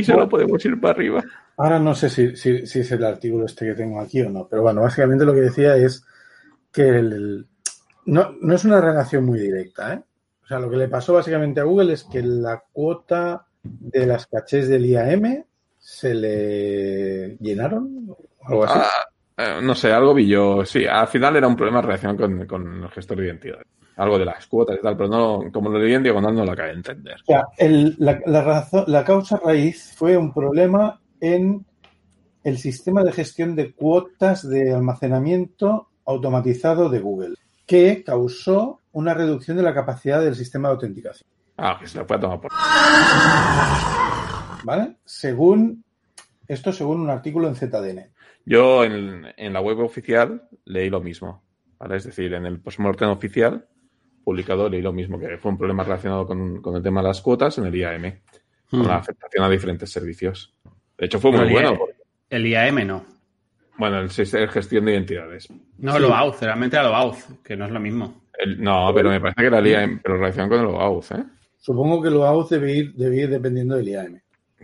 Aquí solo podemos ir para arriba. Ahora no sé si, si- si es el artículo este que tengo aquí o no, pero bueno, básicamente lo que decía es que el- el- no, no es una relación muy directa, ¿eh? O sea, lo que le pasó básicamente a Google es que la cuota de las cachés del IAM se le llenaron o algo así. Ah, eh, no sé, algo vi yo. Sí, al final era un problema relacionado con, con el gestor de identidad. Algo de las cuotas y tal, pero no, como lo leí en diagonal no lo acabé de entender. O sea, el- la, la razón- la causa raíz fue un problema en el sistema de gestión de cuotas de almacenamiento automatizado de Google, que causó una reducción de la capacidad del sistema de autenticación. Ah, que se lo puede tomar por. ¿Vale? Según esto, según un artículo en ZDN. Yo en, en la web oficial leí lo mismo. ¿vale? Es decir, en el postmortem oficial publicado leí lo mismo, que fue un problema relacionado con, con el tema de las cuotas en el IAM, con la afectación a diferentes servicios. De hecho, fue muy Bueno, el bueno. IA porque- El IAM no. bueno, el, sistema de gestión de identidades. No, lo AUZ, realmente era lo AUZ, que no es lo mismo. El- no, pero me parece que era el IAM, pero relacionado con el OAuth, ¿eh? Supongo que lo AUZ debe ir, debe ir dependiendo del IAM.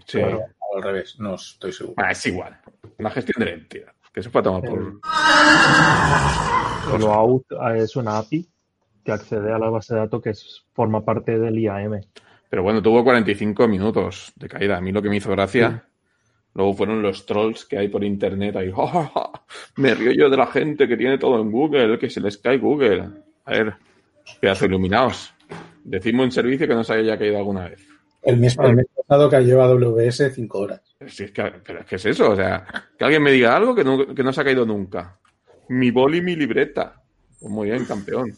Sí. O al revés, no estoy seguro. Ah, es igual. La gestión de la identidad. Que se puede tomar por. El OAuth es una API que accede a la base de datos que es- forma parte del IAM. Pero bueno, tuvo 45 minutos de caída. A mí lo que me hizo gracia. Luego fueron los trolls que hay por internet ahí. "Ja, ja, ja, Me río yo de la gente que tiene todo en Google, que se les cae Google. A ver, pedazo iluminados. Decidme un servicio que no se haya caído alguna vez. El mes, el mes pasado cayó a AWS cinco horas. Es que, pero es que es eso, o sea, que alguien me diga algo que no, que no se ha caído nunca. Mi boli, mi libreta. Pues muy bien, campeón.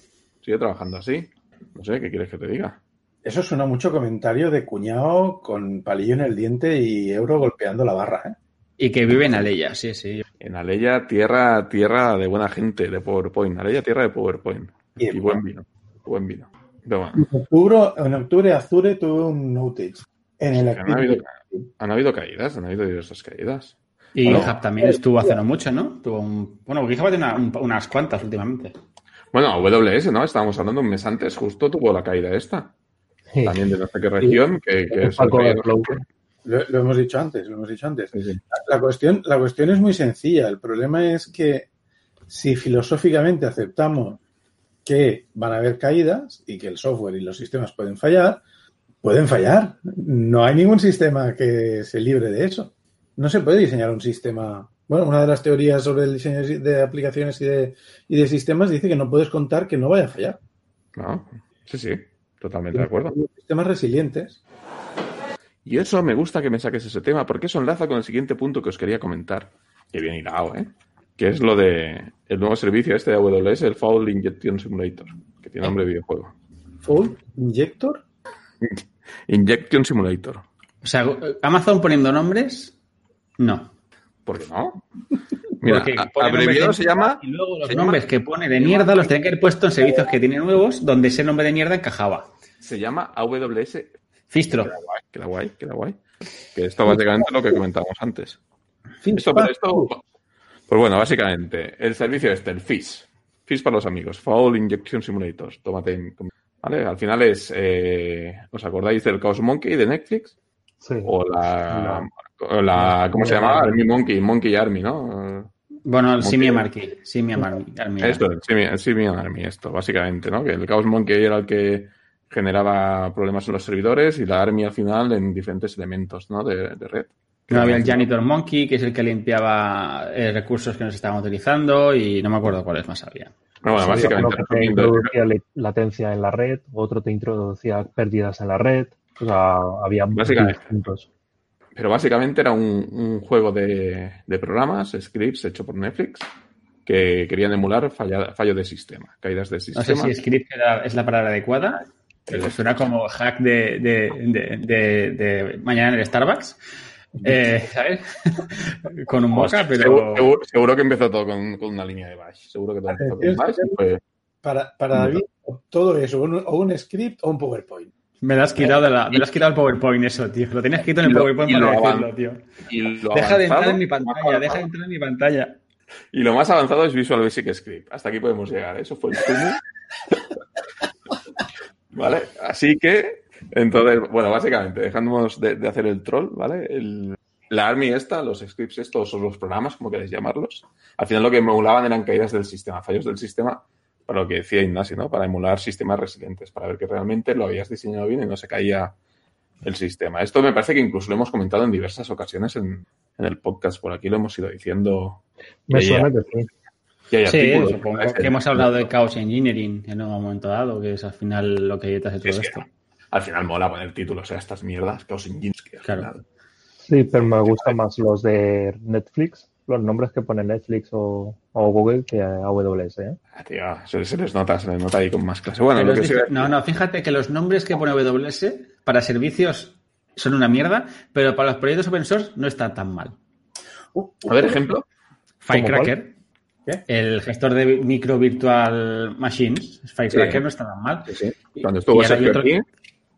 Sigue trabajando así. No sé, ¿qué quieres que te diga? Eso suena mucho comentario de cuñado con palillo en el diente y euro golpeando la barra. ¿eh? Y que vive en Aleya, sí, sí. En Aleya, tierra, tierra de buena gente, de PowerPoint. Aleya, tierra de PowerPoint. Y buen vino. Buen vino. Pero bueno, En octubre, en octubre Azure tuvo un outage. En el han habido, Activity. han habido caídas, han habido diversas caídas. Y Bueno, GitHub también estuvo hace no mucho, ¿no? Tuvo un... Bueno, GitHub tiene una- un- unas cuantas últimamente. Bueno, AWS, ¿no? Estábamos hablando un mes antes, justo tuvo la caída esta. Sí. También de no sé qué región, que, que Es. Lo, lo hemos dicho antes, lo hemos dicho antes. Sí, sí. La cuestión, la cuestión es muy sencilla. El problema es que si filosóficamente aceptamos que van a haber caídas y que el software y los sistemas pueden fallar, pueden fallar. No hay ningún sistema que se libre de eso. No se puede diseñar un sistema. Bueno, una de las teorías sobre el diseño de aplicaciones y de, y de sistemas dice que no puedes contar que no vaya a fallar. ¿No? Sí, sí, totalmente de acuerdo. Sistemas resilientes. Y eso me gusta que me saques ese tema, porque eso enlaza con el siguiente punto que os quería comentar. Que bien hilado, ¿eh? Que es lo de el nuevo servicio este de AWS, el Foul Injection Simulator, que tiene nombre de videojuego. Fold, Injector. Injection Simulator. O sea, Amazon poniendo nombres, no. ¿Por qué no? Mira, abreviado se llama. Y luego los nombres llama- que pone de mierda los tienen que haber puesto en servicios que tienen nuevos donde ese nombre de mierda encajaba. Se llama AWS. Fistro. Queda guay, queda guay, queda guay. Que esto básicamente es lo que comentábamos antes. Esto, pero esto, pues bueno, básicamente, el servicio este, el FIS. FIS para los amigos. Foul Injection Simulator. Tómate. en- ¿Vale? Al final es. eh, ¿Os acordáis del Chaos Monkey de Netflix? Sí. O la. La ¿Cómo se llamaba? Army Monkey, Monkey Army, ¿no? Bueno, el. Simian Army. Simian Army. Esto, el Simian, Army, esto, básicamente, ¿no? Que el Chaos Monkey era el que generaba problemas en los servidores y la Army al final en diferentes elementos, ¿no? De, de red. No había el Janitor Monkey, que es el que limpiaba eh, recursos que no se estaban utilizando y no me acuerdo cuáles más había. Pero bueno, básicamente. uno te introducía latencia en la red, otro te introducía pérdidas en la red. O sea, había Básicamente. distintos. Pero básicamente era un, un juego de, de programas, scripts hecho por Netflix, que querían emular falla- fallo de sistema, caídas de No sistema. sé si script era- es la palabra adecuada. pero suena como hack de, de, de, de- de mañana en el Starbucks. Eh, ¿Sabes? Con un moca, pero. Seguro, seguro- seguro que empezó todo con, con una línea de bash. Seguro que todo empezó con bash Para, para David, todo eso, un- o un script o un PowerPoint. Me lo has quitado de la, me lo has quitado el PowerPoint eso, tío. Lo tenías escrito en el lo- PowerPoint para lo decirlo, tío. lo Deja de entrar en mi pantalla, deja de entrar en mi pantalla. Y lo más avanzado es Visual Basic Script. Hasta aquí podemos llegar. Eso fue el. ¿Vale? Así que, entonces, bueno, básicamente, dejándonos de, de hacer el troll, ¿vale? El- la Army esta, los scripts estos o los programas, como queréis llamarlos, al final lo que emulaban eran caídas del sistema, fallos del sistema, para lo que decía Ignasi, ¿no? Para emular sistemas resilientes, para ver que realmente lo habías diseñado bien y no se caía el sistema. Esto me parece que incluso lo hemos comentado en diversas ocasiones en, en el podcast, por aquí lo hemos ido diciendo. Me suena que sí. y hay Sí, artículos, supongo que hemos hablado de Chaos Engineering en un momento dado, que es al final lo que hay detrás de todo Sí, esto. Al final mola poner títulos a estas mierdas, Chaos Engines, que al Claro. final- Sí, pero me gustan más los de Netflix, los nombres que pone Netflix o, o Google que AWS. ¿eh? Ah, tío, se, se les nota, se les nota ahí con más clase. Bueno, lo que no, no, fíjate que los nombres que pone AWS para servicios son una mierda, pero para los proyectos open source no está tan mal. Uh, A ver, ejemplo. Firecracker, ¿Qué? el gestor de micro virtual machines, Firecracker Sí. no está tan mal. Sí, sí. Y- Cuando y estuvo hay Sergio otro- aquí,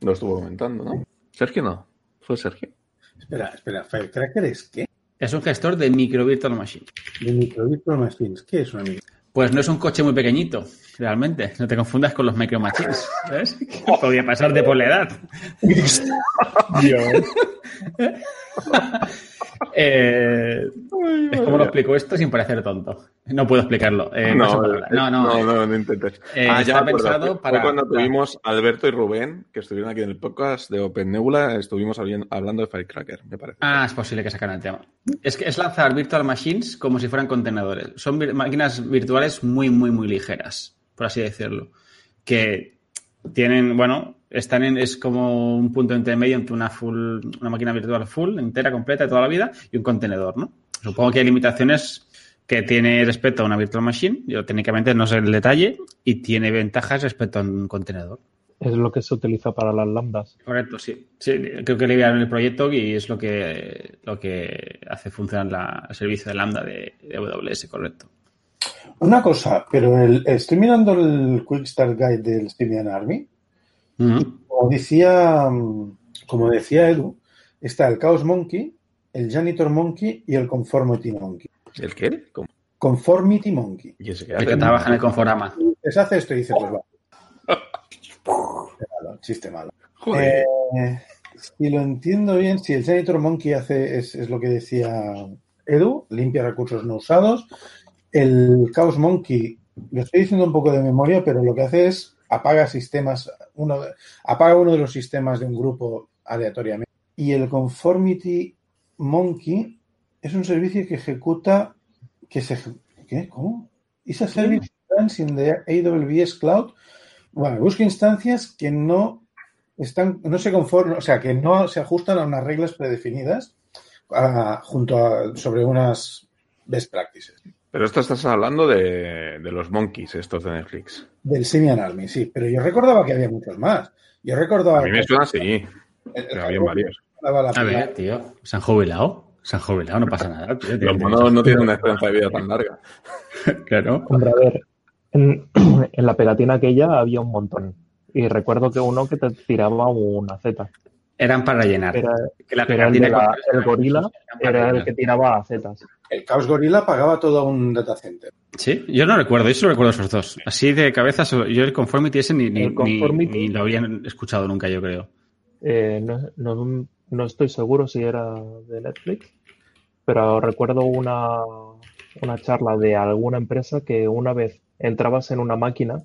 lo estuvo comentando, ¿no? Sergio no. ¿Fue Sergio? Espera, espera, Firecracker es qué? Es un gestor de micro virtual machines. De Micro Virtual Machines. ¿Qué es una micro? Pues no es un coche muy pequeñito, realmente. No te confundas con los micro machines, ¿sabes? Podría pasarte por la edad. Eh, es como lo explico esto sin parecer tonto. No puedo explicarlo. Eh, no, palabras. no, no. no, no, no intentes. Eh, ah, ya pensado para- Fue cuando para- tuvimos Alberto y Rubén, que estuvieron aquí en el podcast de Open Nebula, estuvimos hablando de Firecracker, me parece. Ah, es posible que sacan el tema. Es que es lanzar virtual machines como si fueran contenedores. Son vir- máquinas virtuales muy, muy, muy ligeras, por así decirlo. Que tienen, bueno, están en, es como un punto intermedio entre una full, una máquina virtual full, entera, completa, de toda la vida, y un contenedor, ¿no? Supongo que hay limitaciones que tiene respecto a una virtual machine. Yo técnicamente no sé el detalle, y tiene ventajas respecto a un contenedor. Es lo que se utiliza para las lambdas. Correcto, sí. Sí, creo que le enviaron el proyecto y es lo que, lo que hace funcionar la- el servicio de Lambda de, de AWS, correcto. Una cosa, pero el, estoy mirando el Quick Start Guide del Syrian Army. Ujú. Como decía, mm, como decía Edu, está el Chaos Monkey, el Janitor Monkey y el Conformity Monkey. ¿El qué? ¿Cómo? Conformity Monkey. ¿Y ese qué El que trabaja en el Conforama. Les hace esto y dice, pues va. Chiste malo, chiste malo. Joder. Eh, si lo entiendo bien, si el Janitor Monkey hace, es, es lo que decía Edu, limpia recursos no usados. El Chaos Monkey, lo estoy diciendo un poco de memoria, pero lo que hace es apaga sistemas, uno, de- apaga uno de los sistemas de un grupo aleatoriamente. Y el Conformity Monkey es un servicio que ejecuta, que se, ¿qué? ¿Cómo? Is a service in the AWS Cloud. Bueno, busca instancias que no están, no se conforman, o sea, que no se ajustan a unas reglas predefinidas ah, junto a, sobre unas best practices. Pero esto estás hablando de, de los monkeys, estos de Netflix. Del Simian Army, sí, pero yo recordaba que había muchos más. Yo recordaba A mí me suena así, el- pero había varios. A ver, tío, se han jubilado. Se han jubilado, no pasa nada. tío. Los monos no tienen una esperanza de vida tan larga. Claro. Hombre, a ver, en, en la pegatina aquella había un montón. Y recuerdo que uno que te tiraba una Z. Eran para rellenar. Era, Que la era el, de la- el gorila, era el que tiraba a Zetas. El Chaos Gorilla pagaba todo un data center. Sí, yo no recuerdo, yo solo recuerdo esos dos. Así de cabeza, yo el Conformity ese ni, ni, Conformity- ni- ni lo habían escuchado nunca, yo creo. Eh, no, no- no estoy seguro si era de Netflix, pero recuerdo una, una charla de alguna empresa que una vez entrabas en una máquina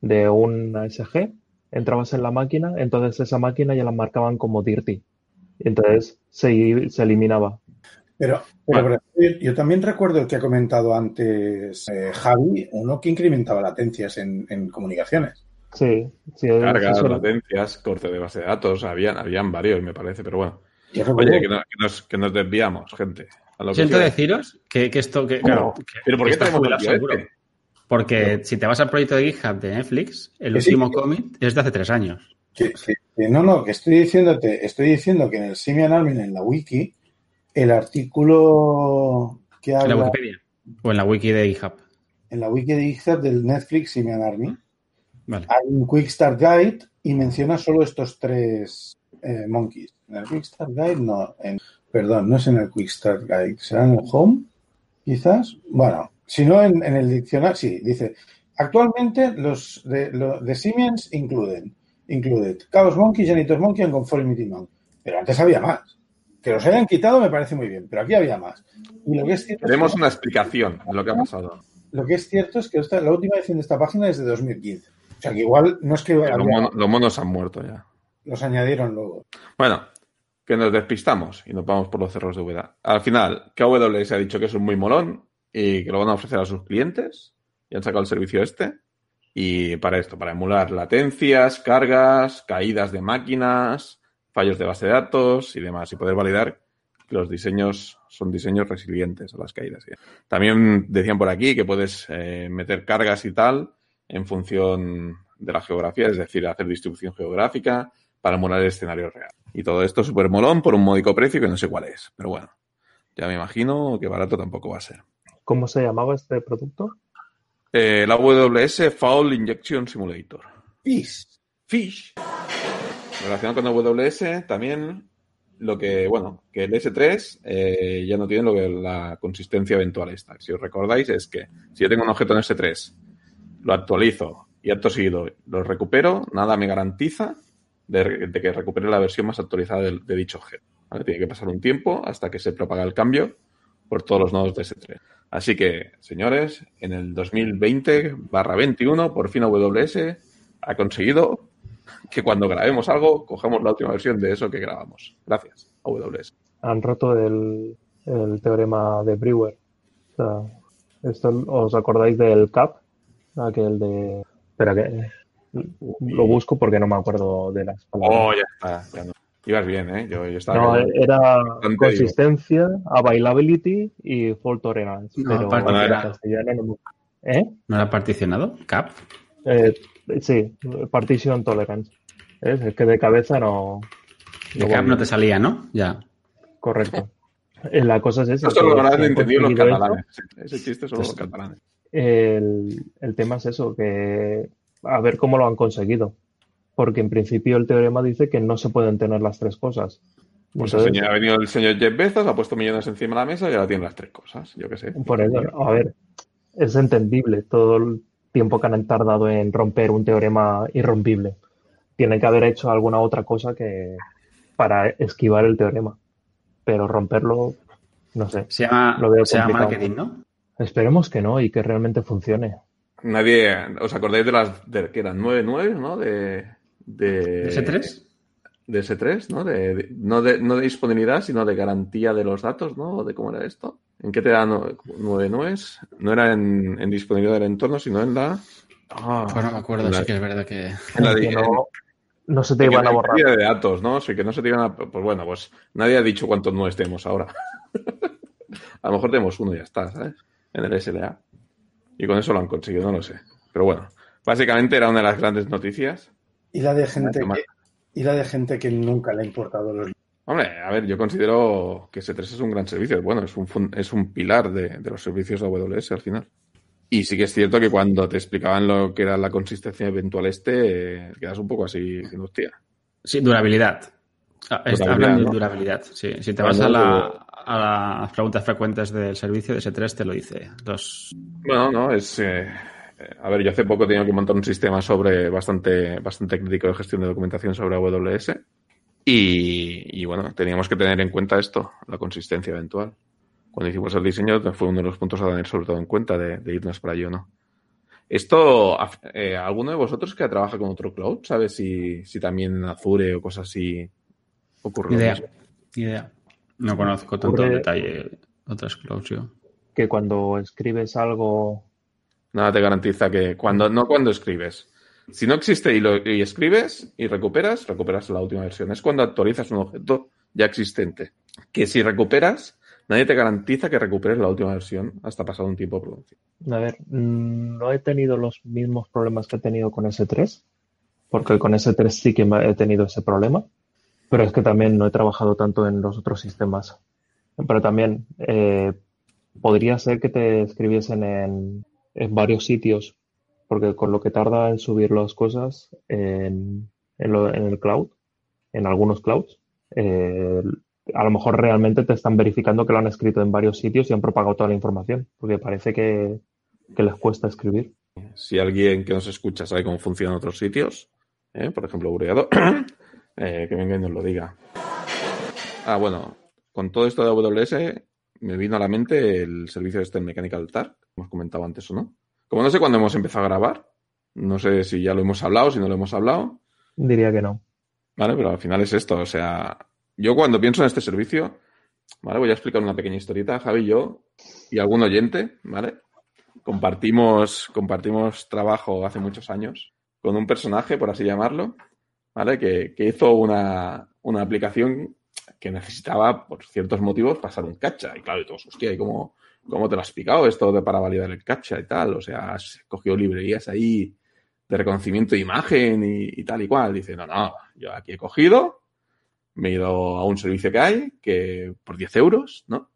de una SG, entrabas en la máquina, entonces esa máquina ya la marcaban como dirty. Y entonces se, se eliminaba. Pero, pero yo también recuerdo el que ha comentado antes eh, Javi, uno que incrementaba latencias en, en comunicaciones. Sí, sí, Cargas, latencias, corte de base de datos, habían, habían varios, me parece, pero bueno. Oye, que, no- que nos, que nos desviamos, gente. A lo que Siento a deciros que, que esto, que, claro, que- Pero ¿por que qué tenemos este? Porque si te vas al proyecto de GitHub de Netflix, el Que sí, último que- commit es de hace tres años. Que, que- que no, no, que estoy diciéndote, estoy diciendo que en el Simian Army, en la wiki, el artículo que En la habla Wikipedia. O en la wiki de GitHub. en la wiki de GitHub del Netflix Simian Army, Vale. hay un Quick Start Guide y menciona solo estos tres eh, monkeys. En el Quick Start Guide no, en- perdón, no es en el Quick Start Guide, será en el Home, quizás. Bueno, si no en, en el diccionario, sí, dice Actualmente los de, lo- de Siemens incluyen included Chaos Monkey, Janitor Monkey and Conformity Monk. Pero antes había más. Que los hayan quitado me parece muy bien, pero aquí había más. Y lo que es cierto, es Tenemos que, una explicación de lo que ha pasado. lo que es, cierto es que esta- la última edición de esta página es de 2015. O sea que igual no es que Los, monos, los monos han muerto ya. los añadieron luego. Bueno, que nos despistamos y nos vamos por los cerros de Úbeda. Al final, que AWS ha dicho que es un muy molón y que lo van a ofrecer a sus clientes y han sacado el servicio este. Y para esto, para emular latencias, cargas, caídas de máquinas, fallos de base de datos y demás, y poder validar que los diseños son diseños resilientes a las caídas. También decían por aquí que puedes eh, meter cargas y tal en función de la geografía, es decir, hacer distribución geográfica para emular el escenario real. Y todo esto súper molón por un módico precio que no sé cuál es. Pero bueno, ya me imagino que barato tampoco va a ser. ¿Cómo se llamaba este producto? Eh, la AWS Foul Injection Simulator. Fish. Fish. Relacionado con AWS, también lo que, bueno, que el S3 eh, ya no tiene lo que la consistencia eventual esta. Si os recordáis, es que si yo tengo un objeto en S3, lo actualizo y acto seguido lo recupero, nada me garantiza de, de que recupere la versión más actualizada de, de dicho objeto. ¿vale? Tiene que pasar un tiempo hasta que se propaga el cambio por todos los nodos de S3. Así que, señores, en el 2020 barra 21, por fin AWS ha conseguido que cuando grabemos algo, cojamos la última versión de eso que grabamos. Gracias, AWS. Han roto el, el teorema de Brewer. O sea, esto, ¿Os acordáis del CAP? Aquel de... Espera que lo busco porque no me acuerdo de las palabras. Oh, ya está. Ya no. Ibas bien, ¿eh? Yo, yo estaba... No, era Bastante consistencia, availability y fault tolerance. No, pero en era- castellano no ¿Eh? ¿No era particionado? ¿Cap? Eh, sí, partition tolerance. ¿Ves? Es que de cabeza no. De no Cap no te salía, ¿no? Ya. Correcto. Eh, La cosa es esa. Esto lo habrán entendido los catalanes. Ese chiste solo los catalanes. El, el tema es eso, que a ver cómo lo han conseguido. Porque en principio el teorema dice que no se pueden tener las tres cosas. Pues el Entonces, señor- ha venido el señor Jeff Bezos, ha puesto millones encima de la mesa y ahora tiene las tres cosas. Yo qué sé. por eso, a ver, es entendible todo el tiempo que han tardado en romper un teorema irrompible. Tienen que haber hecho alguna otra cosa que para esquivar el teorema. Pero romperlo, no sé. Se llama, Lo veo se llama marketing, ¿no? Esperemos que no y que realmente funcione. Nadie, ¿os acordáis de las, de, que eran 9.9, ¿no? De, de, ¿S3? De S3, ¿no? De, de- no, de, no de disponibilidad, sino de garantía de los datos, ¿no? ¿De cómo era esto? ¿En qué te da no- nueve nueves? No era en, en disponibilidad del entorno, sino en la... Ah, Pues no me acuerdo, la- sí que es verdad que... en la- Que en- no, no se te en iban a la borrar. de datos, ¿no? Sí, que no se te iban a... Pues bueno, pues nadie ha dicho cuántos nueves tenemos ahora. a lo mejor tenemos uno y ya está, ¿sabes? En el SLA. Y con eso lo han conseguido, no lo sé. Pero bueno, básicamente era una de las grandes noticias. Y la de gente que, y la de gente que nunca le ha importado los Hombre, a ver, yo considero que S3 es un gran servicio. Bueno, es un, fun- es un pilar de, de los servicios de AWS al final. Y sí que es cierto que cuando te explicaban lo que era la consistencia eventual este, eh, quedas un poco así, diciendo, hostia. Sí, durabilidad. Ah, es- Durabilidad, hablan de durabilidad. Sí, si te vas a, la- a las preguntas frecuentes del servicio de S3 te lo dice. Los... Bueno, no, es. eh, a ver, yo hace poco he tenido que montar un sistema sobre bastante, bastante crítico de gestión de documentación sobre AWS. Y, y bueno, teníamos que tener en cuenta esto, la consistencia eventual. Cuando hicimos el diseño, fue uno de los puntos a tener sobre todo en cuenta de, de irnos para allí o no. Esto, eh, ¿alguno de vosotros que trabaja con otro cloud sabe si, si también Azure o cosas así ocurre Idea. mismo? Idea. No conozco tanto Ocurre- detalle otras clouds yo. Que cuando escribes algo Nada te garantiza que cuando no cuando escribes. Si no existe y, escribes y recuperas, recuperas la última versión. Es cuando actualizas un objeto ya existente. Que si recuperas, nadie te garantiza que recuperes la última versión hasta pasado un tiempo. A ver, mm, no he tenido los mismos problemas que he tenido con S3, porque con S3 sí que he tenido ese problema, pero es que también no he trabajado tanto en los otros sistemas. Pero también eh, podría ser que te escribiesen en, en varios sitios, porque con lo que tarda en subir las cosas en, en lo- en el cloud, en algunos clouds, eh, a lo mejor realmente te están verificando que lo han escrito en varios sitios y han propagado toda la información, porque parece que, que les cuesta escribir. Si alguien que nos escucha sabe cómo funcionan otros sitios, ¿eh? por ejemplo, Bureado, eh, que venga y nos lo diga. Ah, bueno, con todo esto de AWS me vino a la mente el servicio este Mechanical Turk, hemos comentado antes o no. Como no sé cuándo hemos empezado a grabar, no sé si ya lo hemos hablado, si no lo hemos hablado. Diría que no. Vale, pero al final es esto. O sea, yo cuando pienso en este servicio, ¿vale? Voy a explicar una pequeña historieta, Javi y yo, y algún oyente, ¿vale? Compartimos, compartimos trabajo hace muchos años con un personaje, por así llamarlo, ¿vale? Que, que hizo una, una aplicación que necesitaba, por ciertos motivos, pasar un cacha. Y claro, y todos, hostia, ¿y cómo, cómo te lo has explicado esto de para validar el cacha y tal? O sea, has cogido librerías ahí de reconocimiento de imagen y, y tal y cual. Dice, no, no, yo aquí he cogido, me he ido a un servicio que hay, que por 10 euros, ¿no?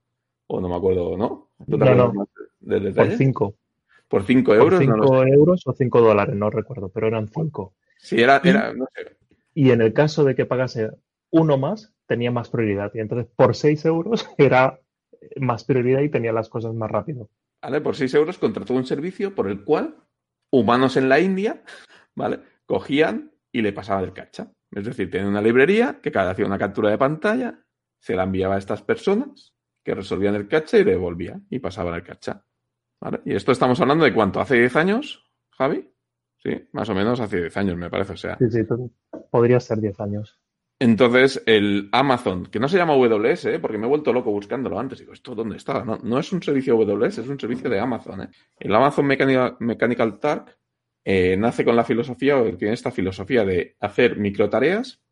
O no me acuerdo, ¿no? ¿Tú te No, Por detalle? 5. Por 5 Por euros, no lo 5 sé. euros o 5 dólares, no recuerdo, pero eran 5. Sí, era, era, no sé. Y en el caso de que pagase uno más, tenía más prioridad. Y entonces por 6 euros era más prioridad y tenía las cosas más rápido. ¿vale? Por 6 euros contrató un servicio por el cual humanos en la India, ¿vale? Cogían y le pasaban el cacha. Es decir, tienen una librería que cada hacía una captura de pantalla, se la enviaba a estas personas que resolvían el cacha y devolvían y pasaban el cacha. ¿Vale? Y esto estamos hablando de cuánto, hace 10 años, Javi? Sí, más o menos hace 10 años, me parece. O sea, Sí, sí, tú- podría ser 10 años. Entonces, el Amazon, que no se llama AWS, ¿eh? porque me he vuelto loco buscándolo antes. Digo, ¿esto dónde está? No, no es un servicio AWS, es un servicio de Amazon. ¿eh? El Amazon Mechanical, Mechanical Turk eh, nace con la filosofía, o tiene esta filosofía de hacer microtareas,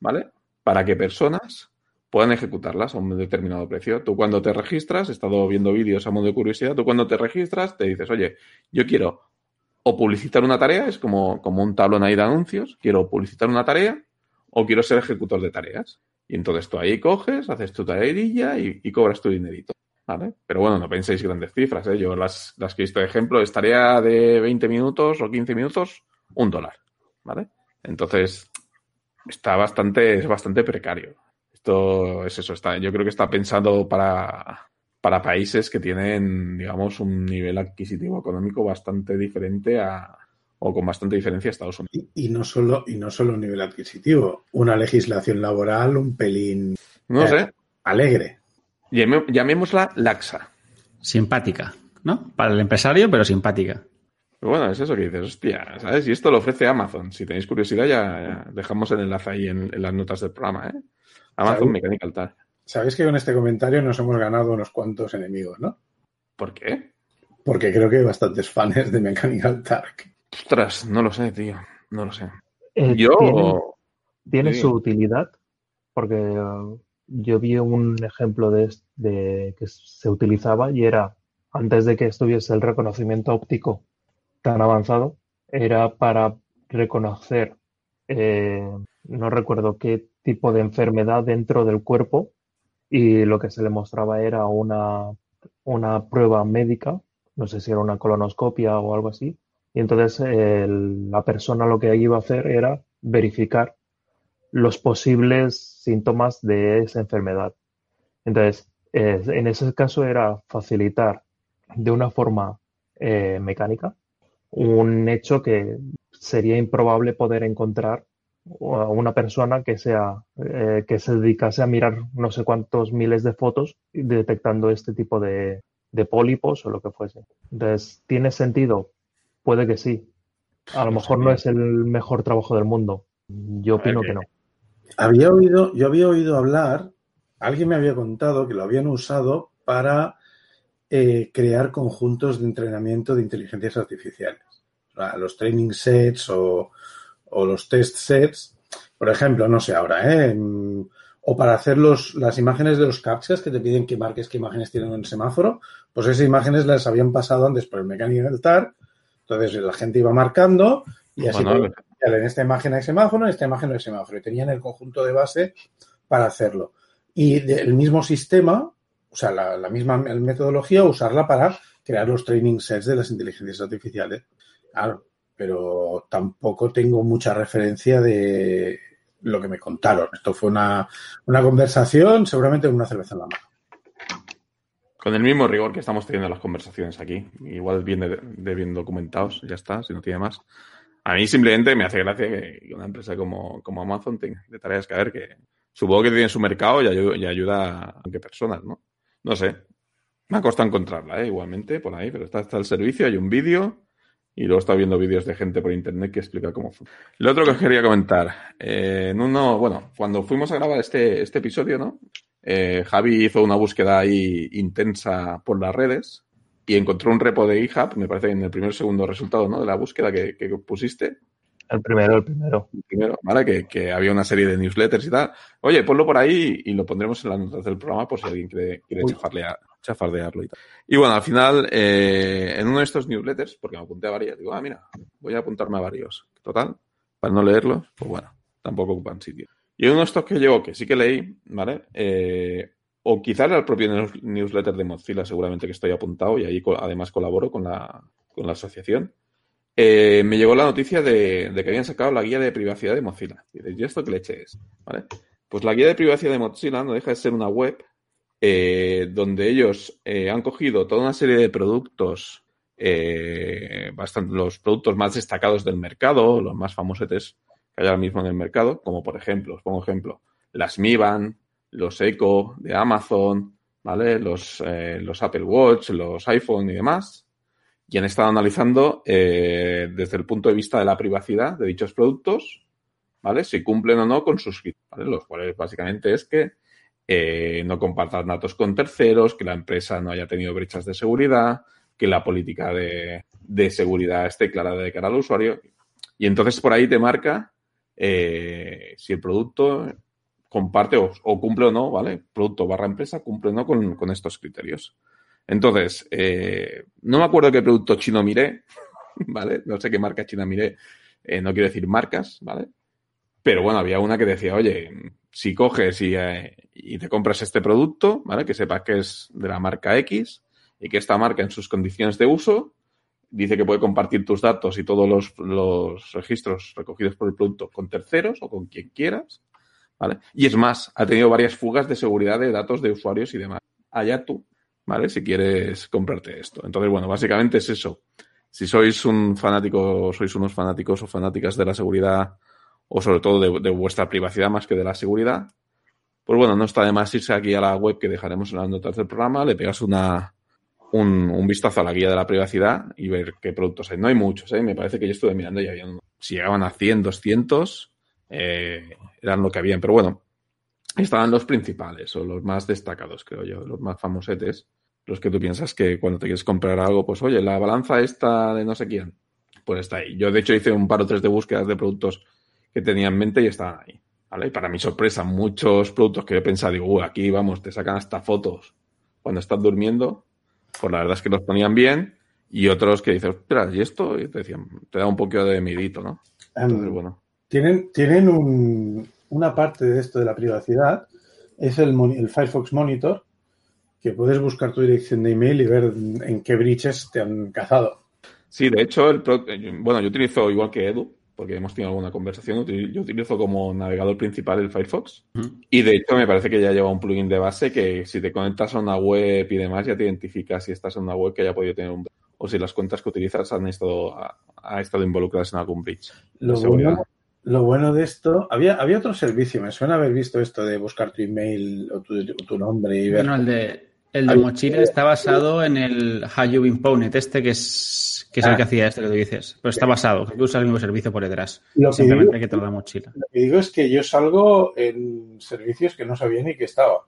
¿vale? Para que personas puedan ejecutarlas a un determinado precio. Tú cuando te registras, he estado viendo vídeos a modo de curiosidad, tú cuando te registras te dices, oye, yo quiero o publicitar una tarea, es como, como un tablón ahí de anuncios, quiero publicitar una tarea o quiero ser ejecutor de tareas. Y entonces tú ahí coges, haces tu tareilla y, cobras tu dinerito. ¿Vale? Pero bueno, no penséis grandes cifras, ¿eh? Yo las, las que he visto de ejemplo es tarea de 20 minutos o 15 minutos, un dólar. ¿Vale? Entonces, está bastante, es bastante precario. Esto es eso, está, yo creo que está pensado para, para países que tienen, digamos, un nivel adquisitivo económico bastante diferente a, o con bastante diferencia a Estados Unidos. Y, y no solo, y no solo un nivel adquisitivo, una legislación laboral un pelín No Eh. sé, alegre. llamémosla laxa. Simpática, ¿no? Para el empresario, pero simpática. Pero bueno, es eso que dices, hostia, ¿sabes? Y esto lo ofrece Amazon. Si tenéis curiosidad, ya, ya dejamos el enlace ahí en, en las notas del programa, ¿eh? Amazon. Mechanical Turk. Sabéis que con este comentario nos hemos ganado unos cuantos enemigos, ¿no? ¿Por qué? Porque creo que hay bastantes fans de Mechanical Turk. Ostras, no lo sé, tío. No lo sé. Eh, Yo. tiene- tiene Sí. su utilidad, porque eh, yo vi un ejemplo de que se utilizaba y era, antes de que estuviese el reconocimiento óptico tan avanzado, era para reconocer, eh, no recuerdo qué tipo de enfermedad dentro del cuerpo y lo que se le mostraba era una, una prueba médica, no sé si era una colonoscopia o algo así, y entonces la persona lo que iba a hacer era verificar los posibles síntomas de esa enfermedad. Entonces, en ese caso era facilitar de una forma eh, mecánica un hecho que sería improbable poder encontrar a una persona que sea eh, que se dedicase a mirar no sé cuántos miles de fotos detectando este tipo de, de pólipos o lo que fuese. Entonces, ¿tiene sentido? Puede que sí. A lo No mejor no es el mejor trabajo del mundo. Yo opino que- que no. Había oído, yo había oído hablar, alguien me había contado que lo habían usado para eh, crear conjuntos de entrenamiento de inteligencias artificiales. O sea, los training sets o, o los test sets, por ejemplo, no sé ahora, ¿eh? O para hacer los, las imágenes de los captchas que te piden que marques qué imágenes tienen en el semáforo, pues esas imágenes las habían pasado antes por el Mechanical Turk. Entonces la gente iba marcando y así Bueno, en esta imagen hay semáforo, en esta imagen no hay semáforo. Y tenían el conjunto de base para hacerlo. Y el mismo sistema, o sea, la, la misma metodología, usarla para crear los training sets de las inteligencias artificiales. Claro, pero tampoco tengo mucha referencia de lo que me contaron. Esto fue una, una conversación, seguramente con una cerveza en la mano. Con el mismo rigor que estamos teniendo las conversaciones aquí. Igual bien de, de bien documentados, ya está, si no tiene más. A mí simplemente me hace gracia que una empresa como, como Amazon tenga de tareas que ver que supongo que tiene su mercado y ayuda, y ayuda a qué personas, ¿no? No sé. Me ha costado encontrarla, ¿eh? igualmente, por ahí, pero está, está el servicio, hay un vídeo y luego está viendo vídeos de gente por internet que explica cómo funciona. Lo otro que os quería comentar, eh, en uno, bueno, cuando fuimos a grabar este, este episodio, ¿no? Eh, Javi hizo una búsqueda ahí intensa por las redes y encontró un repo de GitHub, me parece en el primer o segundo resultado, ¿no? De la búsqueda que, que pusiste. El primero, el primero. El primero, ¿vale? Que, que, había una serie de newsletters y tal. Oye, ponlo por ahí y lo pondremos en las notas del programa por si alguien quiere, quiere chafardear, chafardearlo y tal. Y bueno, al final, eh, en uno de estos newsletters, porque me apunté a varias, digo, ah, mira, voy a apuntarme a varios. Total, para no leerlos, pues bueno, tampoco ocupan sitio. Y uno de estos que llevo, que sí que leí, ¿vale? Eh, o quizás el propio newsletter de Mozilla, seguramente que estoy apuntado y ahí además colaboro con la, con la asociación. Eh, me llegó la noticia de, que habían sacado la guía de privacidad de Mozilla. Y dices, ¿y esto qué leche es? ¿Vale? Pues la guía de privacidad de Mozilla no deja de ser una web eh, donde ellos eh, han cogido toda una serie de productos, los productos más destacados del mercado, los más famosetes que hay ahora mismo en el mercado, como por ejemplo, os pongo ejemplo, las Mi Band, los Echo de Amazon, ¿vale? Los, eh, los Apple Watch, los iPhone y demás. Y han estado analizando eh, desde el punto de vista de la privacidad de dichos productos, ¿vale? Si cumplen o no con sus ¿vale? Los cuales básicamente es que eh, no compartan datos con terceros, que la empresa no haya tenido brechas de seguridad, que la política de, de seguridad esté clara de cara al usuario. Y entonces por ahí te marca eh, si el producto comparte o, cumple o no, ¿vale? Producto barra empresa cumple o no con, con estos criterios. Entonces, eh, no me acuerdo qué producto chino miré, ¿vale? No sé qué marca china miré, eh, no quiero decir marcas, ¿vale? Pero bueno, había una que decía, oye, si coges y, eh, y, te compras este producto, ¿vale? Que sepas que es de la marca X y que esta marca en sus condiciones de uso dice que puede compartir tus datos y todos los, registros recogidos por el producto con terceros o con quien quieras, ¿vale? Y es más, ha tenido varias fugas de seguridad de datos de usuarios y demás. Allá tú, ¿vale? Si quieres comprarte esto. Entonces, bueno, básicamente es eso. Si sois un fanático, sois unos fanáticos o fanáticas de la seguridad o sobre todo de, de, vuestra privacidad más que de la seguridad, pues bueno, no está de más irse aquí a la web que dejaremos en las notas del programa, le pegas una, un, vistazo a la guía de la privacidad y ver qué productos hay. No hay muchos, ¿eh? me parece que yo estuve mirando y había, si llegaban a 100, 200, eh, eran lo que habían, pero bueno, estaban los principales o los más destacados, creo yo, los más famosetes, los que tú piensas que cuando te quieres comprar algo, pues oye, la balanza esta de no sé quién, pues está ahí. Yo de hecho hice un par o tres de búsquedas de productos que tenía en mente y estaban ahí. Y para mi sorpresa, muchos productos que he pensado, digo, aquí vamos, te sacan hasta fotos cuando estás durmiendo, pues la verdad es que los ponían bien y otros que dices, espera, ¿y esto? Y te decían, te da un poquito de medito, ¿no? Entonces, bueno. Tienen, tienen un, una parte de esto de la privacidad, es el, el Firefox Monitor, que puedes buscar tu dirección de email y ver en qué breaches te han cazado. Sí, de hecho, el, bueno, yo utilizo igual que Edu, porque hemos tenido alguna conversación, yo utilizo como navegador principal el Firefox uh -huh. y de hecho me parece que ya lleva un plugin de base que si te conectas a una web y demás ya te identifica si estás en una web que haya podido tener un o si las cuentas que utilizas han estado, ha, estado involucradas en algún breach. Lo bueno, lo bueno de esto, había, había otro servicio, me suena haber visto esto de buscar tu email o tu, tu nombre y ver. Bueno, el de, el de mochila está basado en el Hayubin Pwnet, este que es que es ah. el que hacía este que tú dices. Pero está basado, que usa el mismo servicio por detrás. Lo que Simplemente digo, hay que te la mochila. Lo que digo es que yo salgo en servicios que no sabía ni que estaba.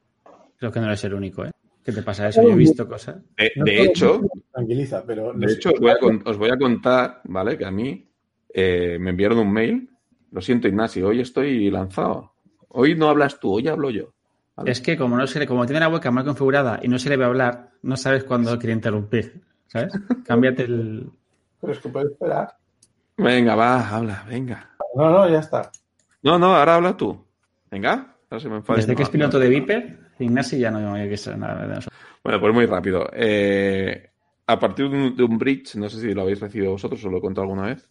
Creo que no eres el único, ¿eh? ¿Qué te pasa eso? Yo he visto cosas. De, de hecho, tranquiliza, pero de hecho os voy, a, os voy, a, contar, ¿vale? Que a mí eh, me enviaron un mail. Lo siento, Ignacio, hoy estoy lanzado. Hoy no hablas tú, hoy hablo yo. ¿vale? Es que como no se le, como tiene la webcam mal configurada y no se le ve hablar, no sabes cuándo quiere interrumpir. ¿Sabes? Cámbiate el. Pero es que puedes esperar. Venga, va, habla, venga. No, no, ya está. No, no, ahora habla tú. Venga. No se me Desde no, que es piloto de Viper, Ignacio ya no hay que ser nada de eso. Bueno, pues muy rápido. Eh, a partir de un, de un, bridge, no sé si lo habéis recibido vosotros o lo he contado alguna vez,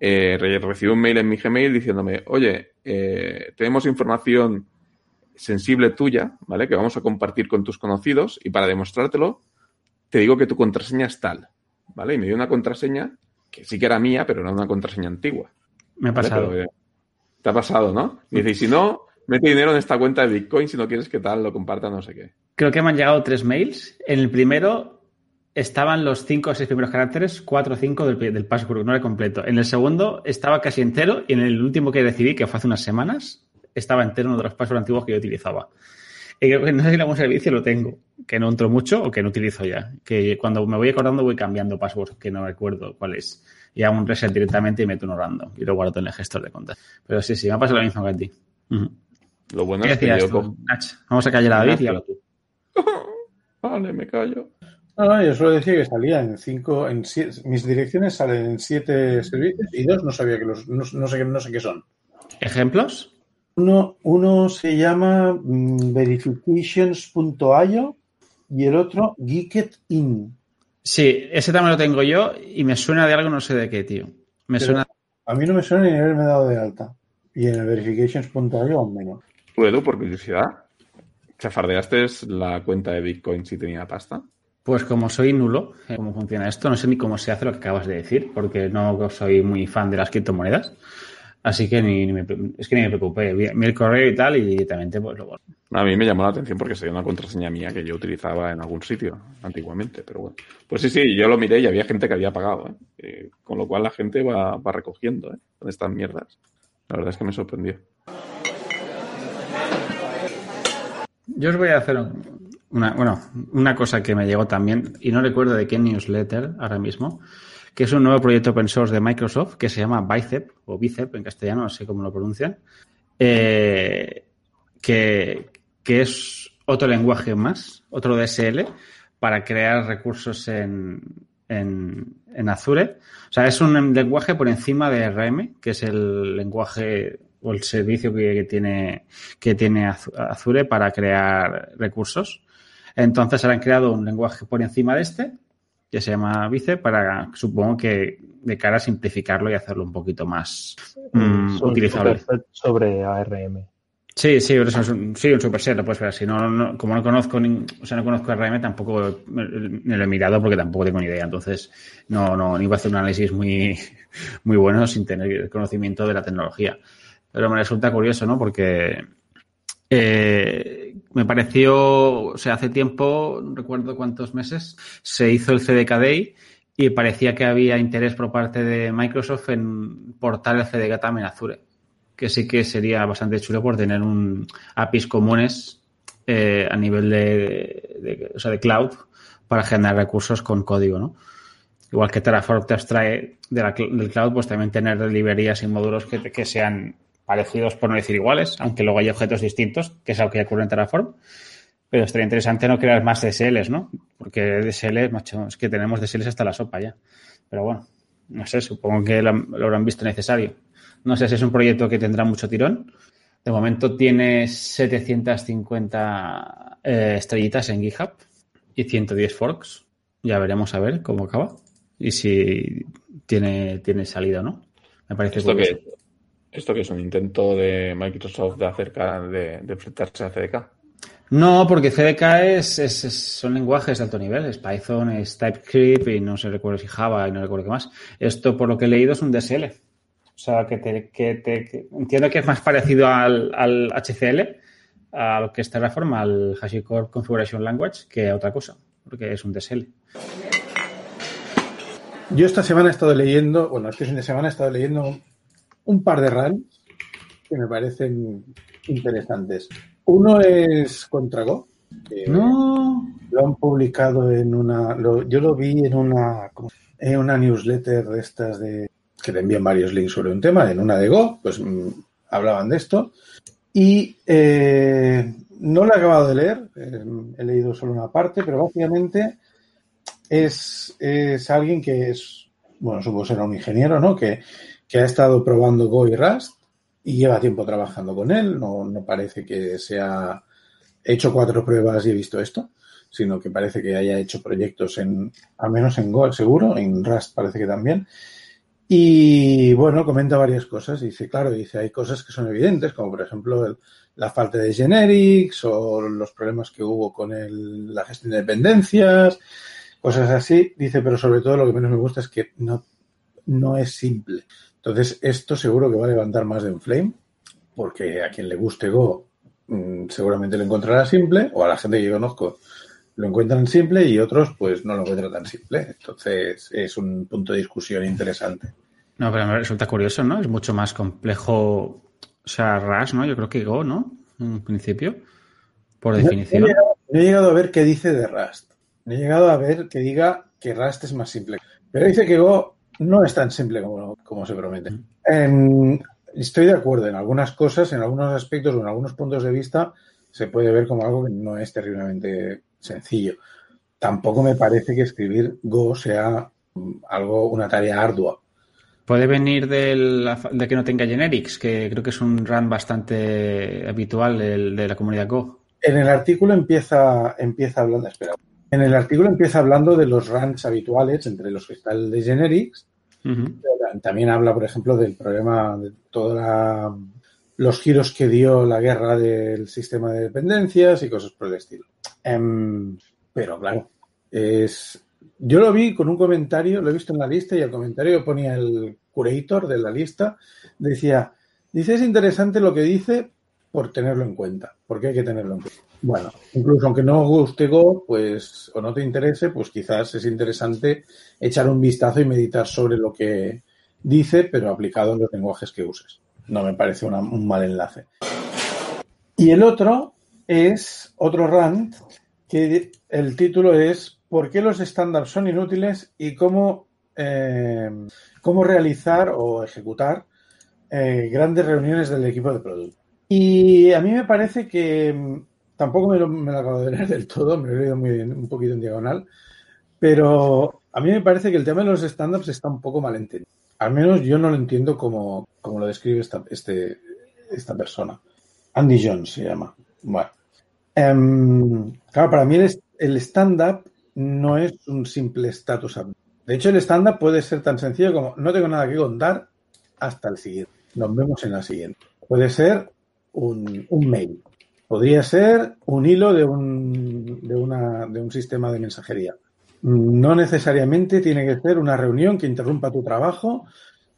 eh, recibí un mail en mi Gmail diciéndome, oye, eh, tenemos información sensible tuya, ¿vale? Que vamos a compartir con tus conocidos y para demostrártelo, te digo que tu contraseña es tal, ¿vale? Y me dio una contraseña que sí que era mía, pero no una contraseña antigua. Me ha ¿vale? pasado. Pero, eh, te ha pasado, ¿no? Y dice, y si no, mete dinero en esta cuenta de Bitcoin si no quieres que tal lo comparta no sé qué. Creo que me han llegado tres mails. En el primero estaban los cinco o seis primeros caracteres, cuatro o cinco del, del password, no era completo. En el segundo estaba casi entero y en el último que recibí, que fue hace unas semanas, estaba entero uno de los passwords antiguos que yo utilizaba. Y creo que no sé si en algún servicio lo tengo, que no entro mucho o que no utilizo ya. Que cuando me voy acordando voy cambiando passwords que no recuerdo cuál es. Y hago un reset directamente y meto uno random y lo guardo en el gestor de cuentas. Pero sí, sí, me ha pasado lo mismo que a ti. Ujú. Lo bueno ¿Qué es que yo... tú, co- Nach? Vamos a callar a David y habla tú. Vale, me callo. No, no, yo solo decía que salía en cinco, en siete, mis direcciones salen en siete servicios y dos no sabía que los, no, no sé, no sé qué son. ¿Ejemplos? Uno, uno se llama mm, verifications.io y el otro Geeketin. Sí, ese también lo tengo yo y me suena de algo, no sé de qué, tío. Me Pero- suena. A mí no me suena ni haberme dado de alta. Y en el verifications.io aún menos. Edu, por curiosidad, ¿chafardeaste la cuenta de Bitcoin si tenía pasta? Pues como soy nulo, cómo funciona esto, no sé ni cómo se hace lo que acabas de decir, porque no soy muy fan de las criptomonedas. Así que ni, ni me, es que ni me preocupé. Vi, el correo y tal y directamente pues lo borré. A mí me llamó la atención porque sería una contraseña mía que yo utilizaba en algún sitio antiguamente, pero bueno. Pues sí, sí, yo lo miré y había gente que había pagado, ¿eh? Eh, con lo cual la gente va, va recogiendo, ¿eh? Con estas mierdas. La verdad es que me sorprendió. Yo os voy a hacer un- una, bueno, una cosa que me llegó también, y no recuerdo de qué newsletter ahora mismo, que es un nuevo proyecto open source de Microsoft que se llama Bicep, o Bicep en castellano, no sé cómo lo pronuncian, eh, que, que es otro lenguaje más, otro DSL, para crear recursos en, en, en Azure. O sea, es un lenguaje por encima de RM, que es el lenguaje o el servicio que, que tiene, que tiene Az- Azure para crear recursos. Entonces han creado un lenguaje por encima de este, que se llama Vice, para, supongo que de cara a simplificarlo y hacerlo un poquito más mm, un utilizable. sobre ARM. Sí, sí, eso es un, sí, un superset, lo puedes ver así. No, no, como no conozco, ni- o sea, no conozco RM, tampoco me, me lo he mirado porque tampoco tengo ni idea. Entonces, no, no, ni voy a hacer un análisis muy, muy bueno sin tener conocimiento de la tecnología. Pero me resulta curioso, ¿no? Porque eh, me pareció, o sea, hace tiempo, no recuerdo cuántos meses, se hizo el CDK Day y parecía que había interés por parte de Microsoft en portar el CDK también a Azure que sí que sería bastante chulo por tener un APIs comunes eh, a nivel de, o sea, de cloud para generar recursos con código, ¿no? Igual que Terraform te abstrae del cloud, pues también tener librerías y módulos que, que sean parecidos, por no decir iguales, aunque luego hay objetos distintos, que es algo que ocurre en Terraform. Pero estaría interesante no crear más DSLs, ¿no? Porque DSL, macho, es que tenemos DSLs hasta la sopa ya. Pero bueno, no sé, supongo que lo, lo habrán visto necesario. No sé si es un proyecto que tendrá mucho tirón. De momento tiene 750 eh, estrellitas en GitHub y 110 forks. Ya veremos a ver cómo acaba y si tiene, tiene salida o no. Me parece ¿Esto que, ¿Esto que es un intento de Microsoft de acercar, de, de enfrentarse a CDK? No, porque CDK es, es- es- son lenguajes de alto nivel. Es Python, es TypeScript y no sé recuerdo si Java y no recuerdo qué más. Esto, por lo que he leído, es un DSL. O sea, que, te, que te- que- entiendo que es más parecido al, al HCL, a lo que es Terraform, al HashiCorp Configuration Language, que a otra cosa, porque es un DSL. Yo esta semana he estado leyendo, bueno, este fin de semana he estado leyendo un par de runs que me parecen interesantes. Uno es contra Go. que No. Lo han publicado en una. lo- yo lo vi en una, en una newsletter de estas de. que te envían varios links sobre un tema. En una de Go, pues mm, hablaban de esto. Y eh, no lo he acabado de leer, eh, he leído solo una parte, pero básicamente es, es alguien que es. bueno, supongo será un ingeniero, ¿no? Que, que ha estado probando Go y Rust y lleva tiempo trabajando con él. No, no parece que sea he hecho cuatro pruebas y he visto esto, sino que parece que haya hecho proyectos en, al menos en Go, seguro, en Rust parece que también. Y bueno, comenta varias cosas. Dice, claro, dice, hay cosas que son evidentes, como por ejemplo la falta de generics o los problemas que hubo con el- la gestión de dependencias, cosas así. Dice, pero sobre todo lo que menos me gusta es que no, no es simple. Entonces, esto seguro que va a levantar más de un flame, porque a quien le guste Go mm, seguramente lo encontrará simple, o a la gente que yo conozco lo encuentran simple y otros pues no lo encuentran tan simple. Entonces, es un punto de discusión interesante. No, pero me resulta curioso, ¿no? Es mucho más complejo. O sea, Rust, ¿no? Yo creo que Go, ¿no? En principio. Por definición. No, he llegado, no he llegado a ver qué dice de Rust. No he llegado a ver que diga que Rust es más simple. Pero dice que Go no es tan simple como, como se promete. En- estoy de acuerdo en algunas cosas, en algunos aspectos o en algunos puntos de vista se puede ver como algo que no es terriblemente sencillo. Tampoco me parece que escribir Go sea mm, algo, una tarea ardua. Puede venir del- de que no tenga generics, que creo que es un run bastante habitual el de la comunidad Go. En el artículo empieza, empieza hablando, espera, en el artículo empieza hablando de los runs habituales, entre los que está el de generics, También habla, por ejemplo, del problema de todos los giros que dio la guerra del sistema de dependencias y cosas por el estilo. Em, pero claro, es. Yo lo vi con un comentario, lo he visto en la lista y el comentario ponía el curator de la lista decía, dice es interesante lo que dice por tenerlo en cuenta, porque hay que tenerlo en cuenta. Bueno, incluso aunque no guste Go, pues, o no te interese, pues quizás es interesante echar un vistazo y meditar sobre lo que dice, pero aplicado en los lenguajes que uses. No me parece una- un mal enlace. Y el otro es otro rant que el título es ¿Por qué los stand-ups son inútiles y cómo, eh, cómo realizar o ejecutar eh, grandes reuniones del equipo de producto? Y a mí me parece que mm, tampoco me lo, me lo acabo de leer del todo, me lo he leído muy bien, un poquito en diagonal, pero a mí me parece que el tema de los stand-ups está un poco mal entendido. Al menos yo no lo entiendo como, como lo describe esta, este, esta persona. Andy Jones se llama. Bueno. Em, claro, para mí el, el stand-up no es un simple status update. De hecho, el stand-up puede ser tan sencillo como no tengo nada que contar hasta el siguiente. Nos vemos en la siguiente. Puede ser un, mail. Podría ser un hilo de un, de, una, de un sistema de mensajería. No necesariamente tiene que ser una reunión que interrumpa tu trabajo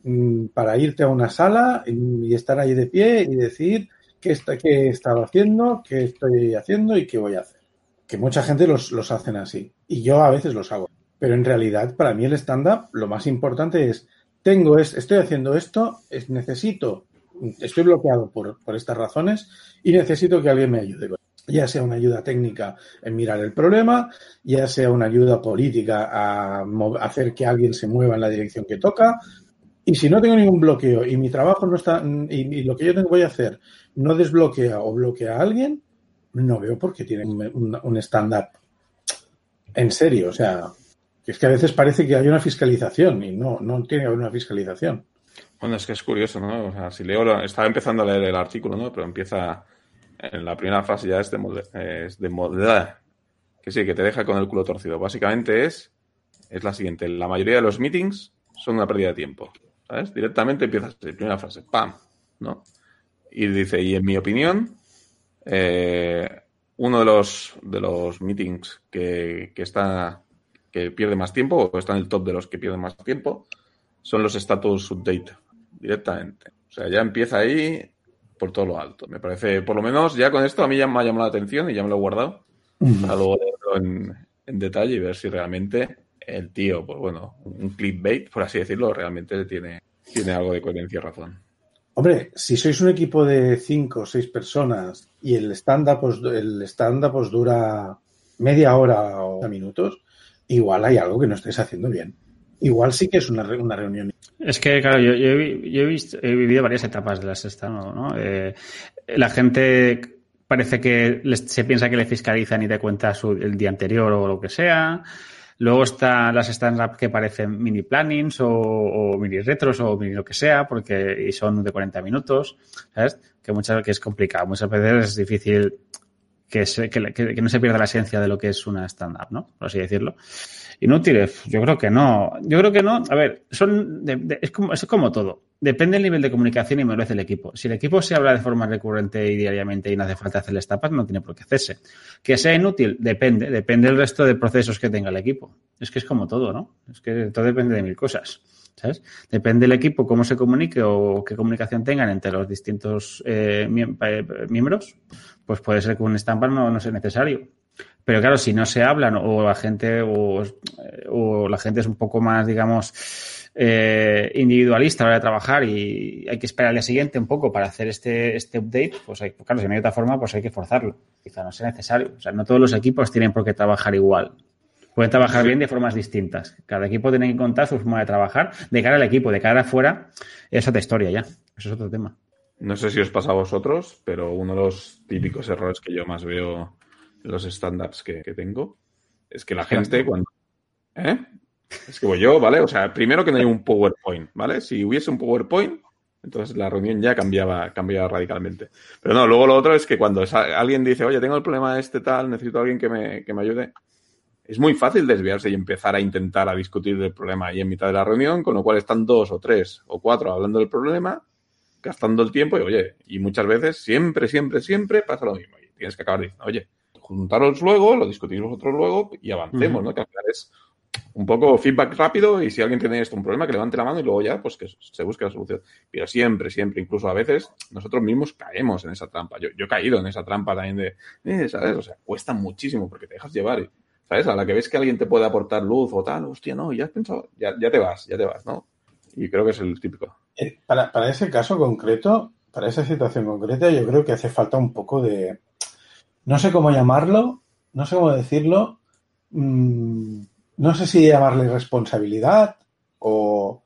mm, para irte a una sala y estar ahí de pie y decir qué, está, qué he estado haciendo, qué estoy haciendo y qué voy a hacer. Que mucha gente los, los hacen así. Y yo a veces los hago. Pero en realidad, para mí el stand-up, lo más importante es, tengo es, estoy haciendo esto, es, necesito, estoy bloqueado por, por estas razones y necesito que alguien me ayude ya sea una ayuda técnica en mirar el problema, ya sea una ayuda política a hacer que alguien se mueva en la dirección que toca. Y si no tengo ningún bloqueo y mi trabajo no está, y, lo que yo tengo voy a hacer no desbloquea o bloquea a alguien, no veo por qué tiene un, un, stand-up en serio. O sea, es que a veces parece que hay una fiscalización y no, no tiene que haber una fiscalización. Bueno, es que es curioso, ¿no? O sea, si leo, estaba empezando a leer el artículo, ¿no? Pero empieza en la primera frase ya es de, es de modelar. Que sí, que te deja con el culo torcido. Básicamente es, es la siguiente. La mayoría de los meetings son una pérdida de tiempo. ¿Sabes? Directamente empiezas la primera frase. ¡Pam! ¿No? Y dice, y en mi opinión, eh, uno de los, de los meetings que, que, está, que pierde más tiempo, o está en el top de los que pierden más tiempo, son los status update. Directamente. O sea, ya empieza ahí por todo lo alto. Me parece, por lo menos, ya con esto a mí ya me ha llamado la atención y ya me lo he guardado. Para luego leerlo en, en, detalle y ver si realmente el tío, pues bueno, un clickbait, por así decirlo, realmente tiene, tiene algo de coherencia y razón. Hombre, si sois un equipo de cinco o seis personas y el stand-up os, el stand os dura media hora o minutos, igual hay algo que no estáis haciendo bien. Igual sí que es una, una reunión. Es que, claro, yo, he, visto, he, vivido varias etapas de la sexta, ¿no? Eh, la gente parece que les, se piensa que le fiscalizan y te cuenta su, el día anterior o lo que sea. Luego están las stand-up que parecen mini plannings o, o, mini retros o mini lo que sea, porque y son de 40 minutos, ¿sabes? Que muchas que es complicado. Muchas veces es difícil que, se- que, que- que no se pierda la esencia de lo que es una stand-up, ¿no? Por así decirlo. Inútiles, yo creo que no. Yo creo que no. A ver, son de- es, como, es como todo. Depende del nivel de comunicación y madurez del equipo. Si el equipo se habla de forma recurrente y diariamente y no hace falta hacerles tapas, no tiene por qué hacerse. Que sea inútil, depende. Depende del resto de procesos que tenga el equipo. Es que es como todo, ¿no? Es que todo depende de mil cosas. Depende del equipo, cómo se comunique o qué comunicación tengan entre los distintos eh, eh, miembros, pues puede ser que un estampa no, no sea necesario. Pero claro, si no se hablan o la gente o, o la gente es un poco más, digamos, eh, individualista a la hora de trabajar y hay que esperar al día siguiente un poco para hacer este, este update, pues hay, claro, si no hay otra forma, pues hay que forzarlo. Quizá no sea necesario. O sea, no todos los equipos tienen por qué trabajar igual. Pueden trabajar bien de formas distintas. Cada equipo tiene que contar su forma de trabajar de cara al equipo, de cara afuera, es otra historia ya. Eso es otro tema. No sé si os pasa a vosotros, pero uno de los típicos errores que yo más veo en los stand-ups que, que tengo es que la gente cuando... ¿Eh? Es que voy yo, ¿vale? O sea, primero que no hay un PowerPoint, ¿vale? Si hubiese un PowerPoint, entonces la reunión ya cambiaba, cambiaba radicalmente. Pero no, luego lo otro es que cuando alguien dice, oye, tengo el problema este tal, necesito a alguien que me, que me ayude, es muy fácil desviarse y empezar a intentar a discutir del problema ahí en mitad de la reunión, con lo cual están dos o tres o cuatro hablando del problema, gastando el tiempo y, oye, y muchas veces, siempre, siempre, siempre pasa lo mismo. Y tienes que acabar diciendo, oye, juntaros luego, lo discutís vosotros luego y avancemos. ¿no? Que al final es un poco feedback rápido y si alguien tiene esto un problema, que levante la mano y luego ya, pues que se busque la solución. Pero siempre, siempre, incluso a veces, nosotros mismos caemos en esa trampa. Yo, yo he caído en esa trampa también de, eh, ¿sabes? O sea, cuesta muchísimo porque te dejas llevar. y, ¿Sabes? A la que ves que alguien te puede aportar luz o tal, hostia, no, ya has pensado, ya, ya te vas, ya te vas, ¿no? Y creo que es el típico. Eh, Para, para ese caso concreto, para esa situación concreta, yo creo que hace falta un poco de. No sé cómo llamarlo, no sé cómo decirlo. mm, no sé si llamarle responsabilidad o,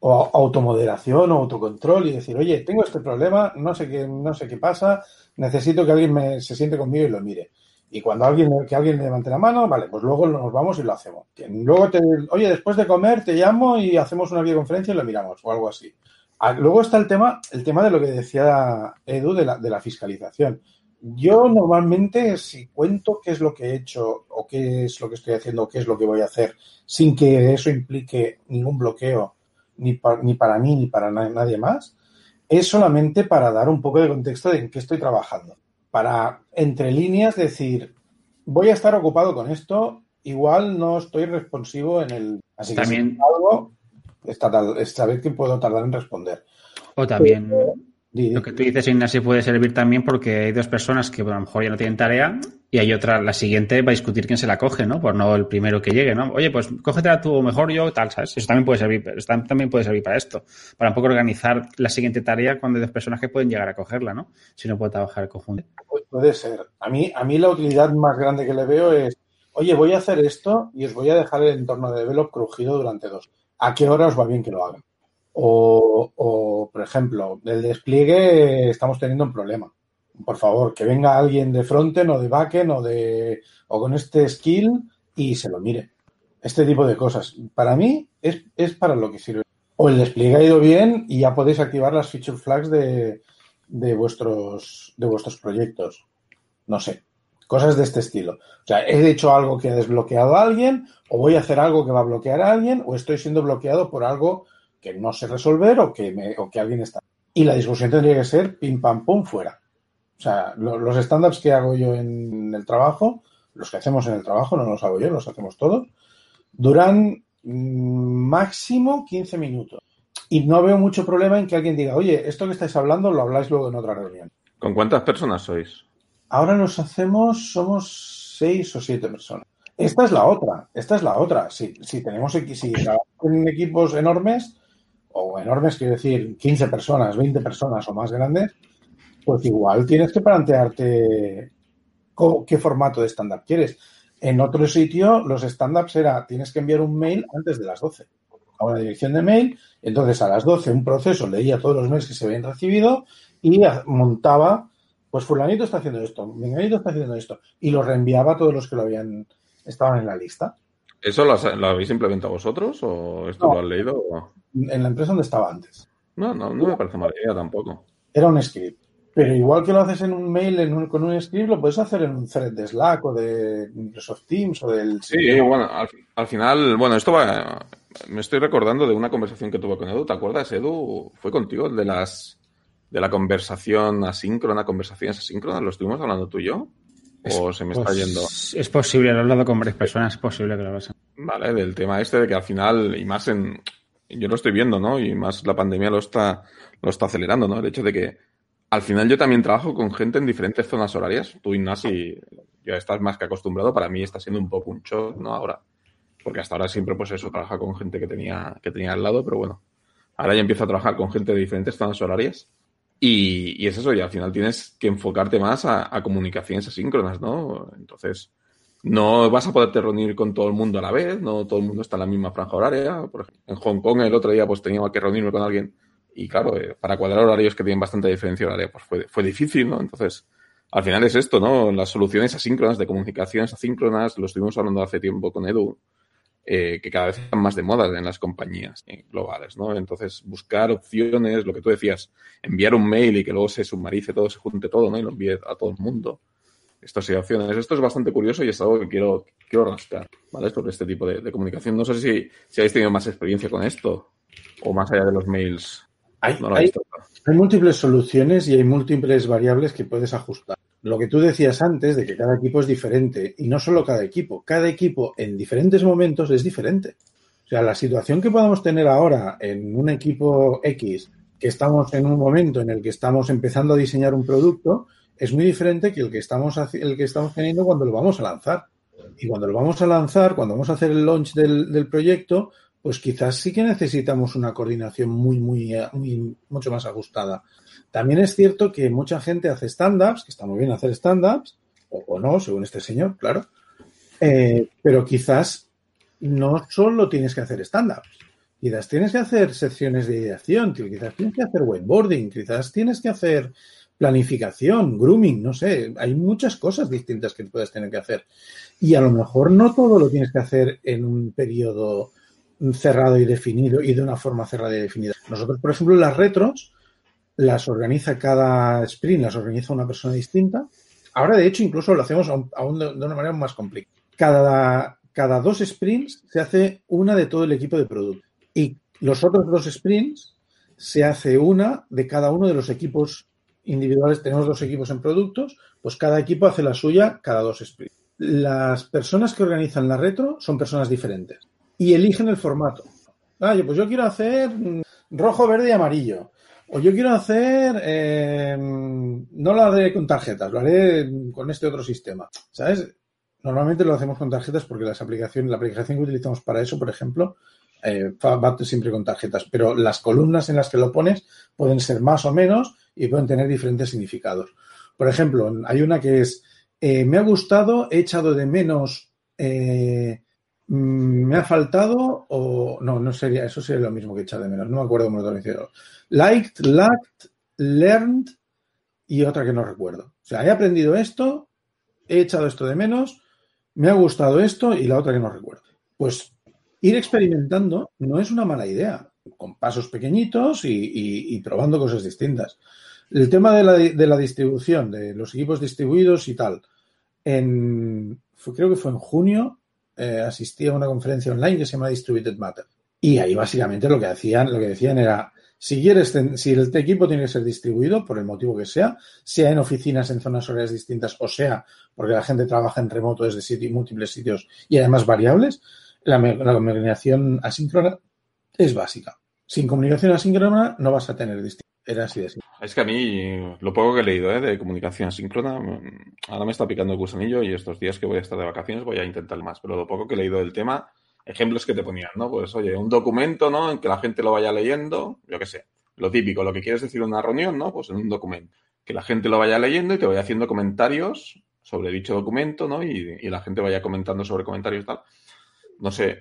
o automoderación o autocontrol y decir, oye, tengo este problema, no sé qué, no sé qué pasa, necesito que alguien me, se siente conmigo y lo mire. Y cuando alguien, que alguien levante la mano, vale, pues luego nos vamos y lo hacemos. Luego te, oye, después de comer te llamo y hacemos una videoconferencia y lo miramos o algo así. Ah, Luego está el tema, el tema de lo que decía Edu de la, de la fiscalización. Yo normalmente, si cuento qué es lo que he hecho o qué es lo que estoy haciendo o qué es lo que voy a hacer, sin que eso implique ningún bloqueo ni, pa- ni para mí ni para na- nadie más, es solamente para dar un poco de contexto de en qué estoy trabajando. Para, entre líneas, decir, voy a estar ocupado con esto, igual no estoy responsivo en el... Así que También- si algo, que puedo tardar en responder. O también lo que tú dices, Ignacio, puede servir también porque hay dos personas que a lo mejor ya no tienen tarea y hay otra, la siguiente va a discutir quién se la coge, ¿no? Por no el primero que llegue, ¿no? Oye, pues cógetela tú o mejor yo, tal, ¿sabes? Eso también puede servir, tam- también puede servir para esto. Para un poco organizar la siguiente tarea cuando hay dos personas que pueden llegar a cogerla, ¿no? Si no puede trabajar conjunto. Pu- Puede ser. A mí, a mí la utilidad más grande que le veo es, oye, voy a hacer esto y os voy a dejar el entorno de develop crujido durante dos. ¿A qué hora os va bien que lo haga? O, o, por ejemplo, del despliegue estamos teniendo un problema. Por favor, que venga alguien de frontend o de backend o de o con este skill y se lo mire. Este tipo de cosas. Para mí es, es para lo que sirve. O el despliegue ha ido bien y ya podéis activar las feature flags de, de vuestros, de vuestros proyectos. No sé. Cosas de este estilo. O sea, he hecho algo que ha desbloqueado a alguien, o voy a hacer algo que va a bloquear a alguien, o estoy siendo bloqueado por algo que no sé resolver o que, me, o que alguien está. Y la discusión tendría que ser pim pam pum fuera. O sea, lo- los estándares que hago yo en el trabajo, los que hacemos en el trabajo, no los hago yo, los hacemos todos, duran mm, máximo 15 minutos. Y no veo mucho problema en que alguien diga, oye, esto que estáis hablando lo habláis luego en otra reunión. ¿Con cuántas personas sois? Ahora nos hacemos, somos seis o siete personas. Esta es la otra, esta es la otra. Si, si tenemos si en equipos enormes, o enormes quiero decir 15 personas, 20 personas o más grandes, pues igual tienes que plantearte qué formato de stand-up quieres. En otro sitio, los stand-ups era, tienes que enviar un mail antes de las 12 a una dirección de mail, entonces a las 12 un proceso leía todos los mails que se habían recibido y montaba, pues fulanito está haciendo esto, menganito está haciendo esto, y lo reenviaba a todos los que lo habían, estaban en la lista. ¿Eso lo, has- lo habéis implementado vosotros o esto No. lo has leído? o- En la empresa donde estaba antes. No, no, no me parece mala idea tampoco. Era un script. Pero igual que lo haces en un mail en un- con un script, lo puedes hacer en un thread de Slack o de Microsoft Teams o del... Sí, bueno, al, al final, bueno, esto va. Me estoy recordando de una conversación que tuve con Edu. ¿Te acuerdas, Edu? Fue contigo el de las de la conversación asíncrona, conversaciones asíncronas. ¿Lo estuvimos hablando tú y yo? ¿O se me está Pues, yendo? Es posible, lo he hablado con varias personas, es posible que lo hagas. Vale, del tema este de que al final, y más en. Yo lo estoy viendo, ¿no? Y más la pandemia lo está, lo está acelerando, ¿no? El hecho de que al final yo también trabajo con gente en diferentes zonas horarias. Tú, Ignasi, ya estás más que acostumbrado. Para mí está siendo un poco un shock, ¿no? Ahora. Porque hasta ahora siempre, pues eso, trabaja con gente que tenía, que tenía al lado, pero bueno. Ahora ya empiezo a trabajar con gente de diferentes zonas horarias. Y, y es eso, y al final tienes que enfocarte más a, a comunicaciones asíncronas, ¿no? Entonces, no vas a poderte reunir con todo el mundo a la vez, no todo el mundo está en la misma franja horaria. Por ejemplo, en Hong Kong el otro día pues tenía que reunirme con alguien y claro, eh, para cuadrar horarios que tienen bastante diferencia horaria, pues fue, fue difícil, ¿no? Entonces, al final es esto, ¿no? Las soluciones asíncronas, de comunicaciones asíncronas, lo estuvimos hablando hace tiempo con Edu, eh, que cada vez están más de moda en las compañías eh, globales, ¿no? Entonces, buscar opciones, lo que tú decías, enviar un mail y que luego se sumarice todo, se junte todo, ¿no? Y lo envíe a todo el mundo. Estas opciones. Esto es bastante curioso y es algo que quiero, quiero rascar, ¿vale? Sobre este tipo de, de comunicación. No sé si, si habéis tenido más experiencia con esto o más allá de los mails. Hay, No lo hay- habéis tocado. hay múltiples soluciones y hay múltiples variables que puedes ajustar. Lo que tú decías antes de que cada equipo es diferente y no solo cada equipo, cada equipo en diferentes momentos es diferente. O sea, la situación que podamos tener ahora en un equipo X, que estamos en un momento en el que estamos empezando a diseñar un producto, es muy diferente que el que estamos, el que estamos teniendo cuando lo vamos a lanzar. Y cuando lo vamos a lanzar, cuando vamos a hacer el launch del, del proyecto, pues quizás sí que necesitamos una coordinación muy, muy, muy, mucho más ajustada. También es cierto que mucha gente hace stand-ups, que está muy bien hacer stand-ups, o, no, según este señor, claro, eh, pero quizás no solo tienes que hacer stand-ups, quizás tienes que hacer secciones de ideación, quizás tienes que hacer whiteboarding, quizás tienes que hacer planificación, grooming, no sé, hay muchas cosas distintas que puedes tener que hacer. Y a lo mejor no todo lo tienes que hacer en un periodo cerrado y definido y de una forma cerrada y definida. Nosotros, por ejemplo, las retros las organiza cada sprint, las organiza una persona distinta. Ahora, de hecho, incluso lo hacemos aún, de una manera más complicada. Cada, cada dos sprints se hace una de todo el equipo de producto. Y los otros dos sprints se hace una de cada uno de los equipos individuales. Tenemos dos equipos en productos, pues cada equipo hace la suya cada dos sprints. Las personas que organizan la retro son personas diferentes y eligen el formato. Ah, yo, pues yo quiero hacer mm, rojo, verde y amarillo. O yo quiero hacer, eh, no lo haré con tarjetas, lo haré con este otro sistema. ¿Sabes? Normalmente lo hacemos con tarjetas porque las aplicaciones, la aplicación que utilizamos para eso, por ejemplo, eh, siempre con tarjetas. Pero las columnas en las que lo pones pueden ser más o menos y pueden tener diferentes significados. Por ejemplo, hay una que es, eh, me ha gustado, he echado de menos, eh, me ha faltado o no, no sería, eso sería lo mismo que echar de menos, no me acuerdo cómo lo traducieron. Liked, lacked, learned y otra que no recuerdo. O sea, he aprendido esto, he echado esto de menos, me ha gustado esto y la otra que no recuerdo. Pues ir experimentando no es una mala idea, con pasos pequeñitos y, probando cosas distintas. El tema de la, de la, distribución, de los equipos distribuidos y tal, en, fue, creo que fue en junio, eh, asistí a una conferencia online que se llama Distributed Matter. Y ahí básicamente lo que hacían, lo que decían era, si quieres, si el equipo tiene que ser distribuido, por el motivo que sea, sea en oficinas en zonas horarias distintas, o sea, porque la gente trabaja en remoto desde múltiples sitios y además variables, la, la comunicación asíncrona es básica. Sin comunicación asíncrona no vas a tener distinto. Era así de simple. Es que a mí, lo poco que he leído ¿eh? de comunicación asíncrona, ahora me está picando el gusanillo y estos días que voy a estar de vacaciones voy a intentar más. Pero lo poco que he leído del tema, ejemplos que te ponían, ¿no? Pues oye, un documento, ¿no? En que la gente lo vaya leyendo, yo qué sé, lo típico, lo que quieres decir en una reunión, ¿no? Pues en un documento. Que la gente lo vaya leyendo y te vaya haciendo comentarios sobre dicho documento, ¿no? Y, y la gente vaya comentando sobre comentarios y tal. No sé,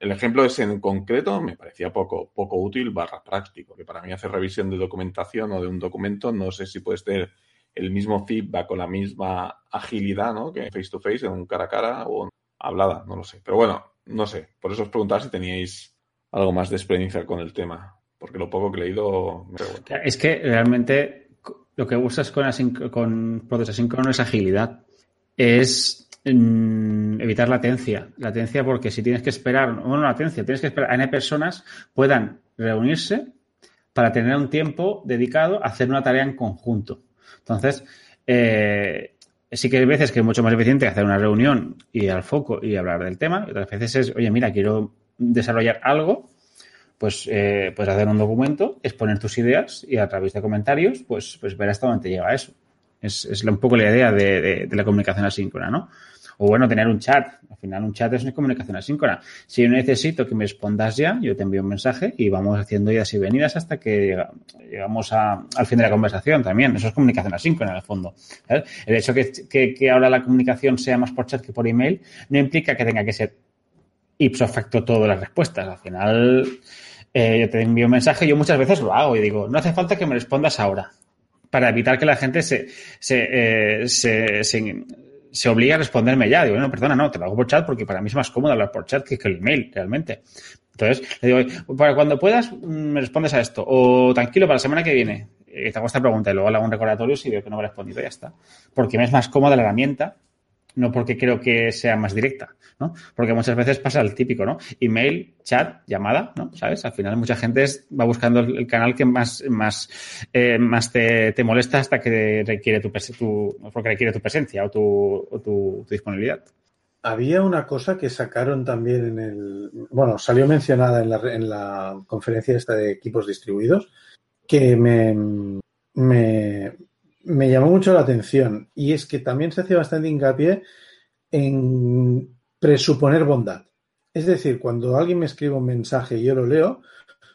el ejemplo ese en concreto me parecía poco, poco útil barra práctico, que para mí hacer revisión de documentación o de un documento no sé si puedes tener el mismo feedback o la misma agilidad, ¿no? Que face to face, en un cara a cara o hablada, no lo sé. Pero bueno, no sé. Por eso os preguntaba si teníais algo más de experiencia con el tema, porque lo poco que he leído me. Es que realmente lo que buscas con, con procesos asíncronos es agilidad. Es mm, evitar latencia. Latencia porque si tienes que esperar, no latencia, tienes que esperar a N personas puedan reunirse para tener un tiempo dedicado a hacer una tarea en conjunto. Entonces, eh, sí que hay veces que es mucho más eficiente hacer una reunión y al foco y hablar del tema. Y otras veces es, oye, mira, quiero desarrollar algo, pues eh, puedes hacer un documento, exponer tus ideas y a través de comentarios, pues, pues ver hasta dónde te llega eso. Es, es un poco la idea de, de- de la comunicación asíncrona, ¿no? O bueno, tener un chat. Al final un chat es una comunicación asíncrona. Si yo necesito que me respondas ya, yo te envío un mensaje y vamos haciendo idas y venidas hasta que llega- llegamos al fin de la conversación también. Eso es comunicación asíncrona en el fondo. El hecho que, que, ahora la comunicación sea más por chat que por email no implica que tenga que ser ipso facto todas las respuestas. Al final, eh, yo te envío un mensaje, yo muchas veces lo hago y digo, no hace falta que me respondas ahora, para evitar que la gente se, se, eh, se obligue a responderme ya. Digo, no, perdona, no, te lo hago por chat porque para mí es más cómodo hablar por chat que, que el email, realmente. Entonces, le digo, para cuando puedas, mm, me respondes a esto. O tranquilo, para la semana que viene. Eh, te hago esta pregunta y luego le hago un recordatorio si veo que no me ha respondido, ya está. Porque me es más cómoda la herramienta no porque creo que sea más directa, ¿no? Porque muchas veces pasa el típico, ¿no? Email, chat, llamada, ¿no? ¿Sabes? Al final mucha gente va buscando el, canal que más, más, eh, más te, te molesta hasta que requiere tu, tu, porque requiere tu presencia o tu, o tu disponibilidad. Había una cosa que sacaron también en el. Bueno, salió mencionada en la, en la conferencia esta de equipos distribuidos que me, me, me llamó mucho la atención. Y es que también se hace bastante hincapié en presuponer bondad. Es decir, cuando alguien me escribe un mensaje y yo lo leo,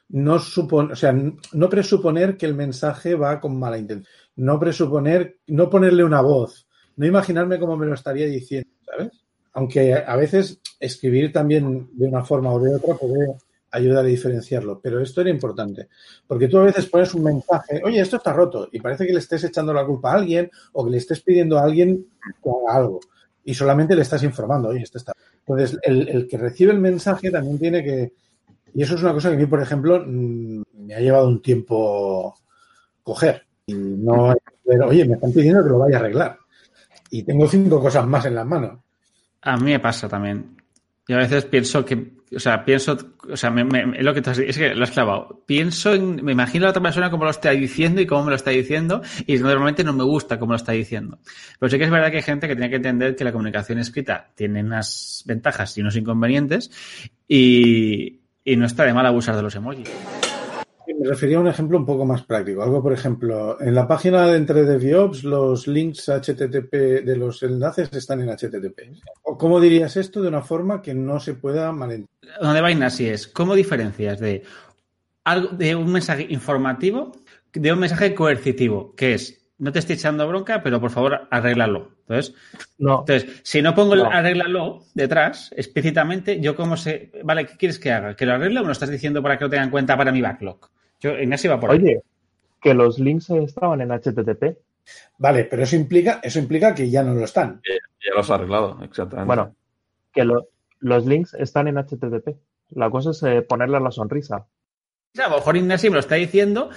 no supon, o sea, no presuponer que el mensaje va con mala intención. No presuponer, no ponerle una voz, no imaginarme cómo me lo estaría diciendo, ¿sabes? Aunque a veces escribir también de una forma o de otra puede ayudar a diferenciarlo, pero esto era importante, porque tú a veces pones un mensaje, oye, esto está roto, y parece que le estés echando la culpa a alguien o que le estés pidiendo a alguien que haga algo, y solamente le estás informando, oye, esto está. Entonces, el, el que recibe el mensaje también tiene que, y eso es una cosa que a mí, por ejemplo, mm, me ha llevado un tiempo coger, y no, pero, oye, me están pidiendo que lo vaya a arreglar, y tengo cinco cosas más en las manos. A mí me pasa también. Yo a veces pienso que, o sea, pienso, o sea, me, es lo que tú has es que lo has clavado. Pienso en, me imagino a la otra persona cómo lo está diciendo y cómo me lo está diciendo y normalmente no me gusta cómo lo está diciendo. Pero sí que es verdad que hay gente que tiene que entender que la comunicación escrita tiene unas ventajas y unos inconvenientes y no está de mal abusar de los emojis. Me refería a un ejemplo un poco más práctico. Algo, por ejemplo, en la página de entre DevOps, los links HTTP de los enlaces están en HTTP. ¿O ¿Cómo dirías esto de una forma que no se pueda malentender? Donde va Ignasi es, ¿cómo diferencias de, algo, de un mensaje informativo de un mensaje coercitivo? Que es, no te estoy echando bronca, pero por favor, arréglalo. Entonces, No, entonces si no pongo el No. arréglalo detrás, explícitamente, yo como sé, vale, ¿qué quieres que haga? ¿Que lo arregle o me lo estás diciendo para que lo tenga en cuenta para mi backlog? Yo, Ignasi va por ahí. oye, que los links estaban en HTTP. Vale, pero eso implica, eso implica que ya no lo están. Ya lo has arreglado, exactamente. Bueno, que lo- los links están en HTTP. La cosa es eh, ponerle la sonrisa. O sea, a lo mejor Ignasi me lo está diciendo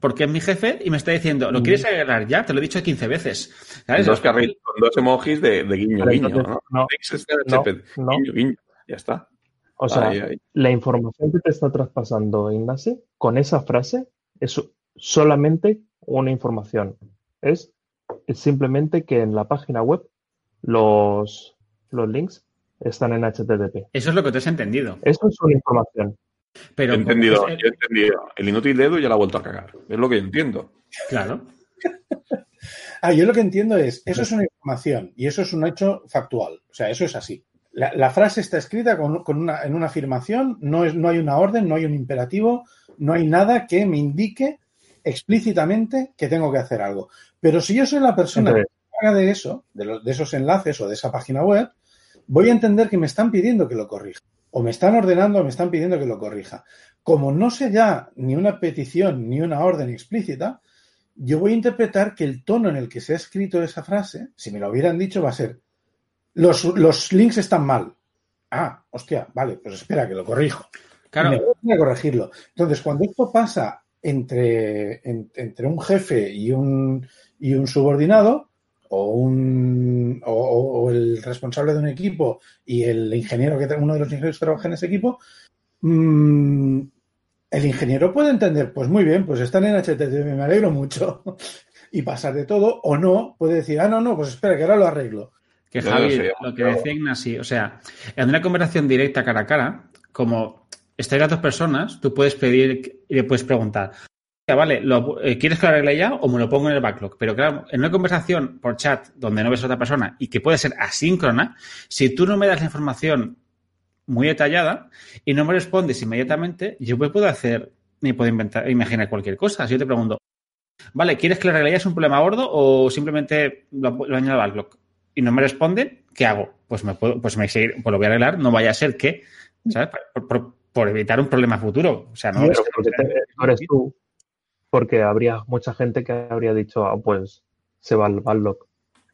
porque es mi jefe y me está diciendo, ¿lo Mm. quieres arreglar ya? Te lo he dicho 15 veces. Con ¿Sabes? dos, carri- con dos emojis de, de guiño, guiño, ¿no? no. Guiño, guiño. Ya está. O sea, la información que te está traspasando Ignacio con esa frase es solamente una información. Es, es simplemente que en la página web los, los links están en HTTP. Eso es lo que tú has entendido. Eso es una información. Pero He entendido, como es- yo he entendido. El inútil dedo ya lo ha vuelto a cagar. Es lo que yo entiendo. Claro. Ah, yo lo que entiendo es, eso es una información y eso es un hecho factual. O sea, eso es así. La, la frase está escrita con, con una, en una afirmación, no, es, no hay una orden, no hay un imperativo, no hay nada que me indique explícitamente que tengo que hacer algo. Pero si yo soy la persona Entonces, que haga de eso, de, los- de esos enlaces o de esa página web, voy a entender que me están pidiendo que lo corrija. O me están ordenando o me están pidiendo que lo corrija. Como no sé ya ni una petición ni una orden explícita, yo voy a interpretar que el tono en el que se ha escrito esa frase, si me lo hubieran dicho, va a ser, los, los links están mal. Ah, hostia, vale, pues espera, que lo corrijo. Y me Claro. voy a corregirlo. Entonces, cuando esto pasa entre, en- entre un jefe y un, y un subordinado o, un, o, el responsable de un equipo y el ingeniero que uno de los ingenieros que trabaja en ese equipo, mm, el ingeniero puede entender, pues muy bien, pues están en HTTP, me alegro mucho, y pasar de todo, o no, puede decir, ah, no, no, pues espera, que ahora lo arreglo. Que Yo Javi, sé, lo que decía Ignasi, o sea, en una conversación directa cara a cara, como estáis las dos personas, tú puedes pedir y le puedes preguntar, "Ya, vale, lo- eh, ¿quieres que lo arregle ya o me lo pongo en el backlog? Pero claro, en una conversación por chat donde no ves a otra persona y que puede ser asíncrona, si tú no me das la información muy detallada y no me respondes inmediatamente, yo me puedo hacer, me puedo inventar, imaginar cualquier cosa. Si yo te pregunto, vale, ¿quieres que la realidad es un problema gordo o simplemente lo, lo añado al backlog? Y no me responde, ¿qué hago? Pues me puedo, pues me seguir, pues lo voy a arreglar, no vaya a ser que, ¿sabes? Por, por- por evitar un problema futuro. O sea, no. Pero porque te- no eres tú, porque habría mucha gente que habría dicho, ah, pues se va al backlog.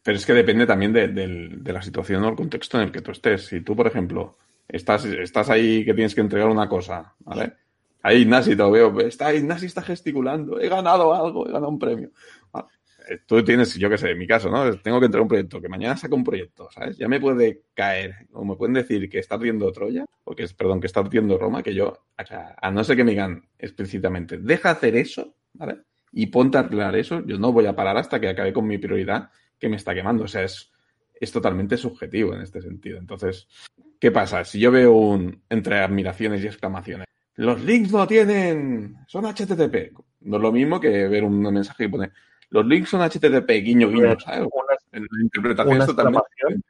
Pero es que depende también de, de la situación o el contexto en el que tú estés. Si tú, por ejemplo, estás, estás ahí que tienes que entregar una cosa, ¿vale? Ahí Ignasi te lo veo, está, Ignasi está gesticulando, he ganado algo, he ganado un premio. Eh, Tú tienes, yo qué sé, en mi caso, ¿no? Tengo que entregar un proyecto, que mañana saco un proyecto, ¿sabes? Ya me puede caer, o me pueden decir que está ardiendo Troya, o que perdón, que está ardiendo Roma, que yo, o sea, a no ser que me digan explícitamente, deja hacer eso, ¿vale? Y ponte a arreglar eso, yo no voy a parar hasta que acabe con mi prioridad que me está quemando. O sea, es, es totalmente subjetivo en este sentido. Entonces, ¿qué pasa? Si yo veo un entre admiraciones y exclamaciones, los links no tienen, son HTTP. No es lo mismo que ver un mensaje que pone, los links son HTTP, guiño, guiño, ¿sabes? Una, En la interpretación una es totalmente exclamación.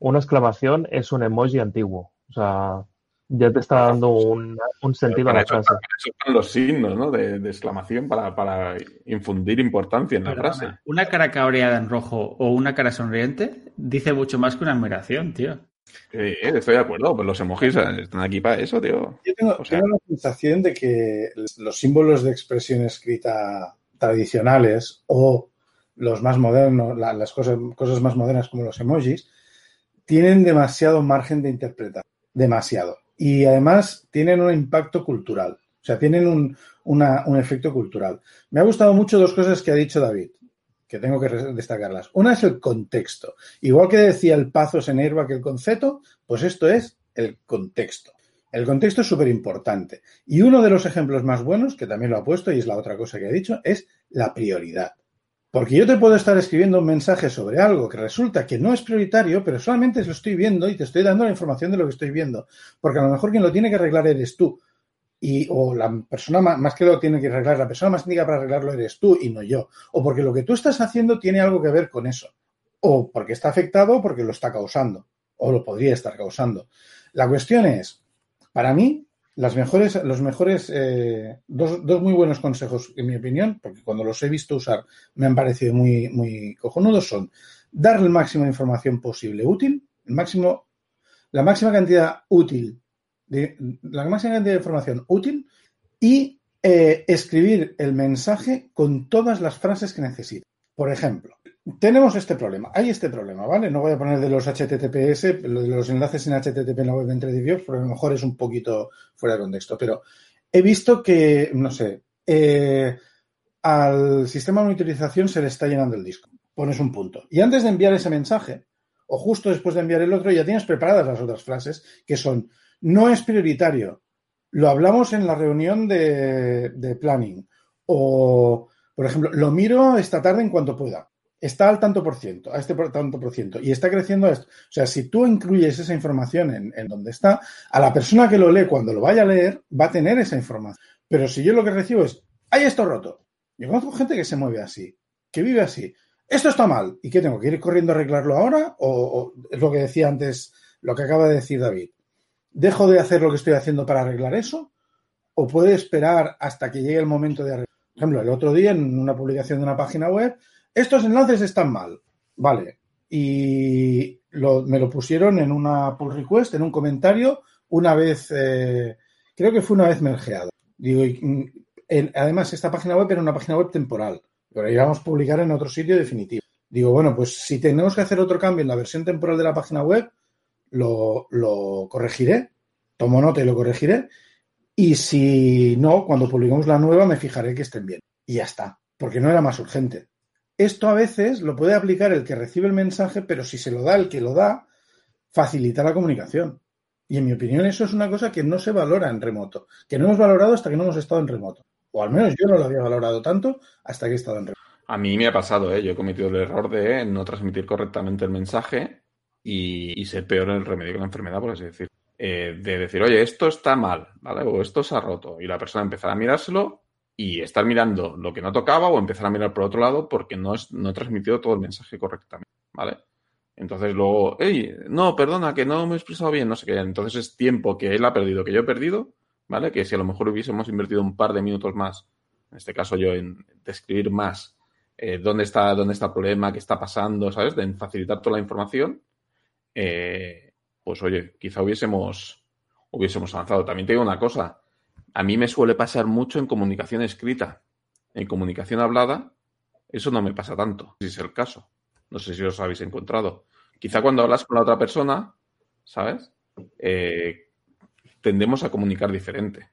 una exclamación es un emoji antiguo. O sea, ya te está dando un, un sentido a la eso, frase. para eso están los signos ¿no? de, de exclamación para, para infundir importancia en la Perdona, frase. Una cara cabreada en rojo o una cara sonriente dice mucho más que una admiración, tío. Eh, estoy de acuerdo, pues los emojis están aquí para eso, tío. Yo tengo, O sea- tengo la sensación de que los símbolos de expresión escrita tradicionales o los más modernos, la- las cosas, cosas más modernas como los emojis, tienen demasiado margen de interpretación. Demasiado. Y además tienen un impacto cultural. O sea, tienen un, un efecto cultural. Me ha gustado mucho dos cosas que ha dicho David, que tengo que destacarlas. Una es el contexto. Igual que decía el Pazos en Herba que el concepto, pues esto es el contexto. El contexto es súper importante. Y uno de los ejemplos más buenos, que también lo ha puesto y es la otra cosa que ha dicho, es la prioridad. Porque yo te puedo estar escribiendo un mensaje sobre algo que resulta que no es prioritario, pero solamente lo estoy viendo y te estoy dando la información de lo que estoy viendo. Porque a lo mejor quien lo tiene que arreglar eres tú. Y, o la persona más, que lo tiene que arreglar, la persona más indicada para arreglarlo eres tú y no yo. O porque lo que tú estás haciendo tiene algo que ver con eso. O porque está afectado o porque lo está causando. O lo podría estar causando. La cuestión es, para mí, las mejores, los mejores, eh, dos, dos muy buenos consejos, en mi opinión, porque cuando los he visto usar me han parecido muy, muy cojonudos, son dar el máximo de información posible útil, el máximo, la máxima cantidad útil, de, la máxima cantidad de información útil y eh, escribir el mensaje con todas las frases que necesite. Por ejemplo, tenemos este problema, hay este problema, ¿vale? No voy a poner de los HTTPS, de los enlaces en HTTP en la web entre DevOps, porque a lo mejor es un poquito fuera de contexto, pero he visto que, no sé, eh, al sistema de monitorización se le está llenando el disco. Pones un punto. Y antes de enviar ese mensaje, o justo después de enviar el otro, ya tienes preparadas las otras frases, que son, no es prioritario, lo hablamos en la reunión de planning, o, por ejemplo, lo miro esta tarde en cuanto pueda está al tanto por ciento, a este tanto por ciento, y está creciendo esto. O sea, si tú incluyes esa información en, donde está, a la persona que lo lee cuando lo vaya a leer va a tener esa información. Pero si yo lo que recibo es, hay esto roto. Yo conozco gente que se mueve así, que vive así. Esto está mal. ¿Y qué tengo que ir corriendo a arreglarlo ahora? O, o es lo que decía antes, lo que acaba de decir David. ¿Dejo de hacer lo que estoy haciendo para arreglar eso? ¿O puede esperar hasta que llegue el momento de arreglar? Por ejemplo, el otro día en una publicación de una página web estos enlaces están mal. Vale. Y me lo pusieron en una pull request, en un comentario, una vez, eh, creo que fue una vez mergeado. Digo, y, en, además, esta página web era una página web temporal, pero íbamos a publicar en otro sitio definitivo. Digo, bueno, pues si tenemos que hacer otro cambio en la versión temporal de la página web, lo, lo corregiré, tomo nota y lo corregiré. Y si no, cuando publiquemos la nueva me fijaré que estén bien. Y ya está, porque no era más urgente. Esto a veces lo puede aplicar el que recibe el mensaje, pero si se lo da el que lo da, facilita la comunicación. Y en mi opinión eso es una cosa que no se valora en remoto, que no hemos valorado hasta que no hemos estado en remoto. O al menos yo no lo había valorado tanto hasta que he estado en remoto. A mí me ha pasado, ¿eh? yo he cometido el error de no transmitir correctamente el mensaje y, ser peor el remedio que la enfermedad, por así decir. Eh, de decir, oye, esto está mal, ¿vale? O esto se ha roto. Y la persona empezar a mirárselo y estar mirando lo que no tocaba o empezar a mirar por otro lado porque no, es, no he transmitido todo el mensaje correctamente, ¿vale? Entonces luego, hey, no, perdona, que no me he expresado bien, no sé qué. Entonces es tiempo que él ha perdido, que yo he perdido, ¿vale? Que si a lo mejor hubiésemos invertido un par de minutos más, en este caso yo, en describir más eh, dónde, está, dónde está el problema, qué está pasando, ¿sabes? De facilitar toda la información, eh, pues oye, quizá hubiésemos, hubiésemos avanzado. También te digo una cosa, a mí me suele pasar mucho en comunicación escrita. En comunicación hablada, eso no me pasa tanto, si es el caso. No sé si os habéis encontrado. Quizá cuando hablas con la otra persona, ¿sabes? Eh, tendemos a comunicar diferente.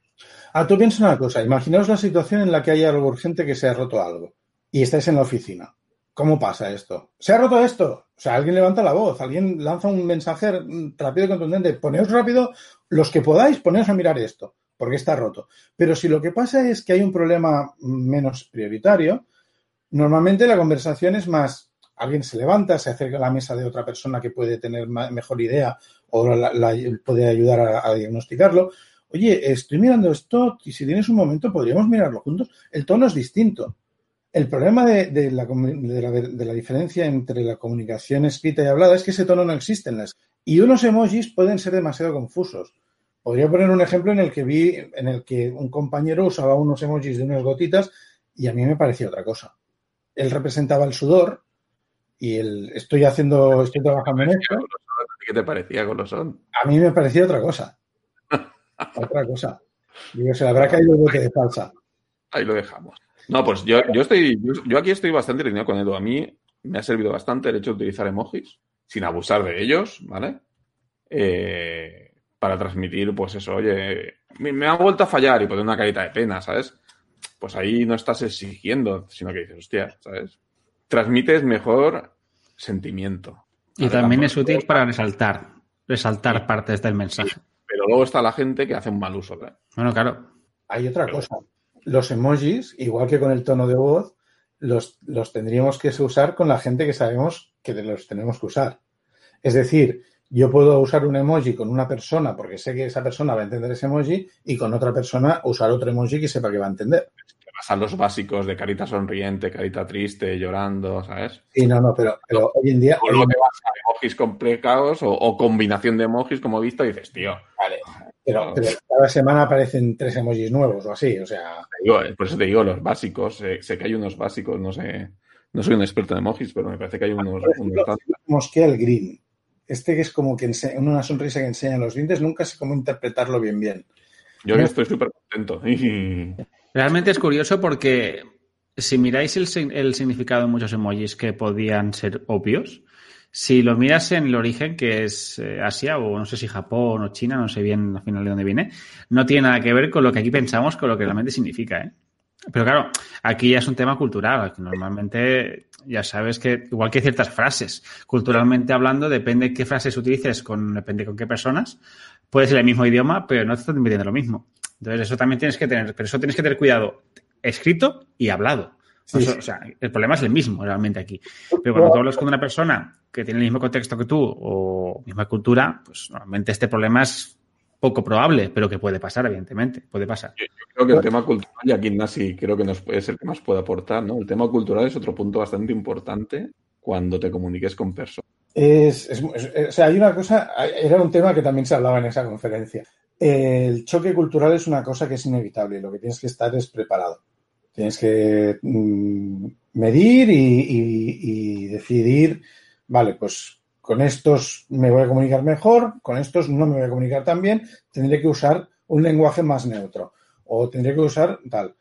Ah, tú piensas una cosa. Imaginaos la situación en la que hay algo urgente que se ha roto algo y estáis en la oficina. ¿Cómo pasa esto? ¿Se ha roto esto? O sea, alguien levanta la voz, alguien lanza un mensaje rápido y contundente. Poneos rápido, los que podáis, poneos a mirar esto porque está roto. Pero si lo que pasa es que hay un problema menos prioritario, normalmente la conversación es más, alguien se levanta, se acerca a la mesa de otra persona que puede tener mejor idea o la, puede ayudar a, diagnosticarlo. Oye, estoy mirando esto y si tienes un momento podríamos mirarlo juntos. El tono es distinto. El problema de, la, de, la, diferencia entre la comunicación escrita y hablada es que ese tono no existe en las. Y unos emojis pueden ser demasiado confusos. Podría poner un ejemplo en el que vi, en el que un compañero usaba unos emojis de unas gotitas y a mí me parecía otra cosa. Él representaba el sudor y el estoy haciendo, estoy trabajando en esto. ¿Qué te parecía con los son? A mí me parecía otra cosa. otra cosa. Digo, se le habrá caído el bote de falsa. Ahí lo dejamos. No, pues yo, yo estoy, yo, aquí estoy bastante alineado con Edu. A mí me ha servido bastante el hecho de utilizar emojis, sin abusar de ellos, ¿vale? Eh, para transmitir, pues eso, oye, me, ha vuelto a fallar y poner una carita de pena, ¿sabes? Pues ahí no estás exigiendo, sino que dices, hostia, ¿sabes? Transmites mejor sentimiento. Y también es útil para resaltar, resaltar partes del mensaje. pero luego está la gente que hace un mal uso. ¿eh? Bueno, claro. Hay otra cosa. Los emojis, igual que con el tono de voz, los, los tendríamos que usar con la gente que sabemos que los tenemos que usar. Es decir, yo puedo usar un emoji con una persona porque sé que esa persona va a entender ese emoji y con otra persona usar otro emoji que sepa que va a entender. Pasan los básicos de carita sonriente, carita triste, llorando, ¿sabes? Sí, no, no, pero, hoy en día... O lo que vas a emojis complicados o, combinación de emojis, como he visto, dices, tío... Vale, pero, cada semana aparecen tres emojis nuevos o así, o sea... Eh, por eso te digo, los básicos, sé que hay unos básicos, no sé... No soy un experto en emojis, pero me parece que hay unos... unos que el green este que es como que una sonrisa que enseña los dientes, nunca sé cómo interpretarlo bien bien. Yo estoy súper contento. Realmente es curioso porque si miráis el, el, significado de muchos emojis que podían ser obvios, si lo miras en el origen, que es eh, Asia o no sé si Japón o China, no sé bien al final de dónde viene, no tiene nada que ver con lo que aquí pensamos, con lo que realmente significa. ¿eh? Pero claro, aquí ya es un tema cultural. Normalmente ya sabes que, igual que ciertas frases, culturalmente hablando, depende qué frases utilices, con, depende con qué personas, puede ser el mismo idioma, pero no te estás entendiendo lo mismo. Entonces, eso también tienes que tener, pero eso tienes que tener cuidado, escrito y hablado. O sea, el problema es el mismo realmente aquí. Pero cuando tú hablas con una persona que tiene el mismo contexto que tú o misma cultura, pues normalmente este problema es poco probable, pero que puede pasar, evidentemente, puede pasar. Yo, creo que el tema cultural, y aquí Nasi creo que nos puede ser que más puede aportar, ¿no? El tema cultural es otro punto bastante importante cuando te comuniques con personas. Es, o sea, hay una cosa, era un tema que también se hablaba en esa conferencia. El choque cultural es una cosa que es inevitable y lo que tienes que estar es preparado. Tienes que mm, medir y decidir, vale, pues con estos me voy a comunicar mejor, con estos no me voy a comunicar tan bien, tendré que usar un lenguaje más neutro o tendré que usar tal.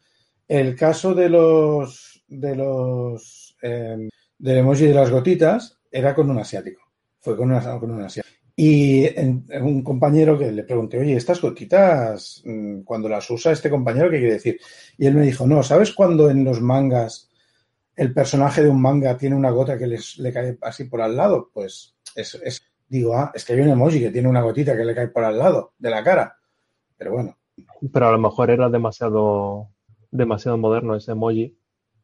El caso de los de los eh, del emoji de las gotitas era con un asiático. Fue con, con un asiático. Y en un compañero que le pregunté, oye, estas gotitas, mm, cuando las usa este compañero, ¿qué quiere decir? Y él me dijo, no, ¿sabes cuando en los mangas el personaje de un manga tiene una gota que les, le cae así por al lado? Pues es, es- digo, ah, es que hay un emoji que tiene una gotita que le cae por al lado de la cara. Pero bueno, Pero a lo mejor era demasiado, demasiado moderno ese emoji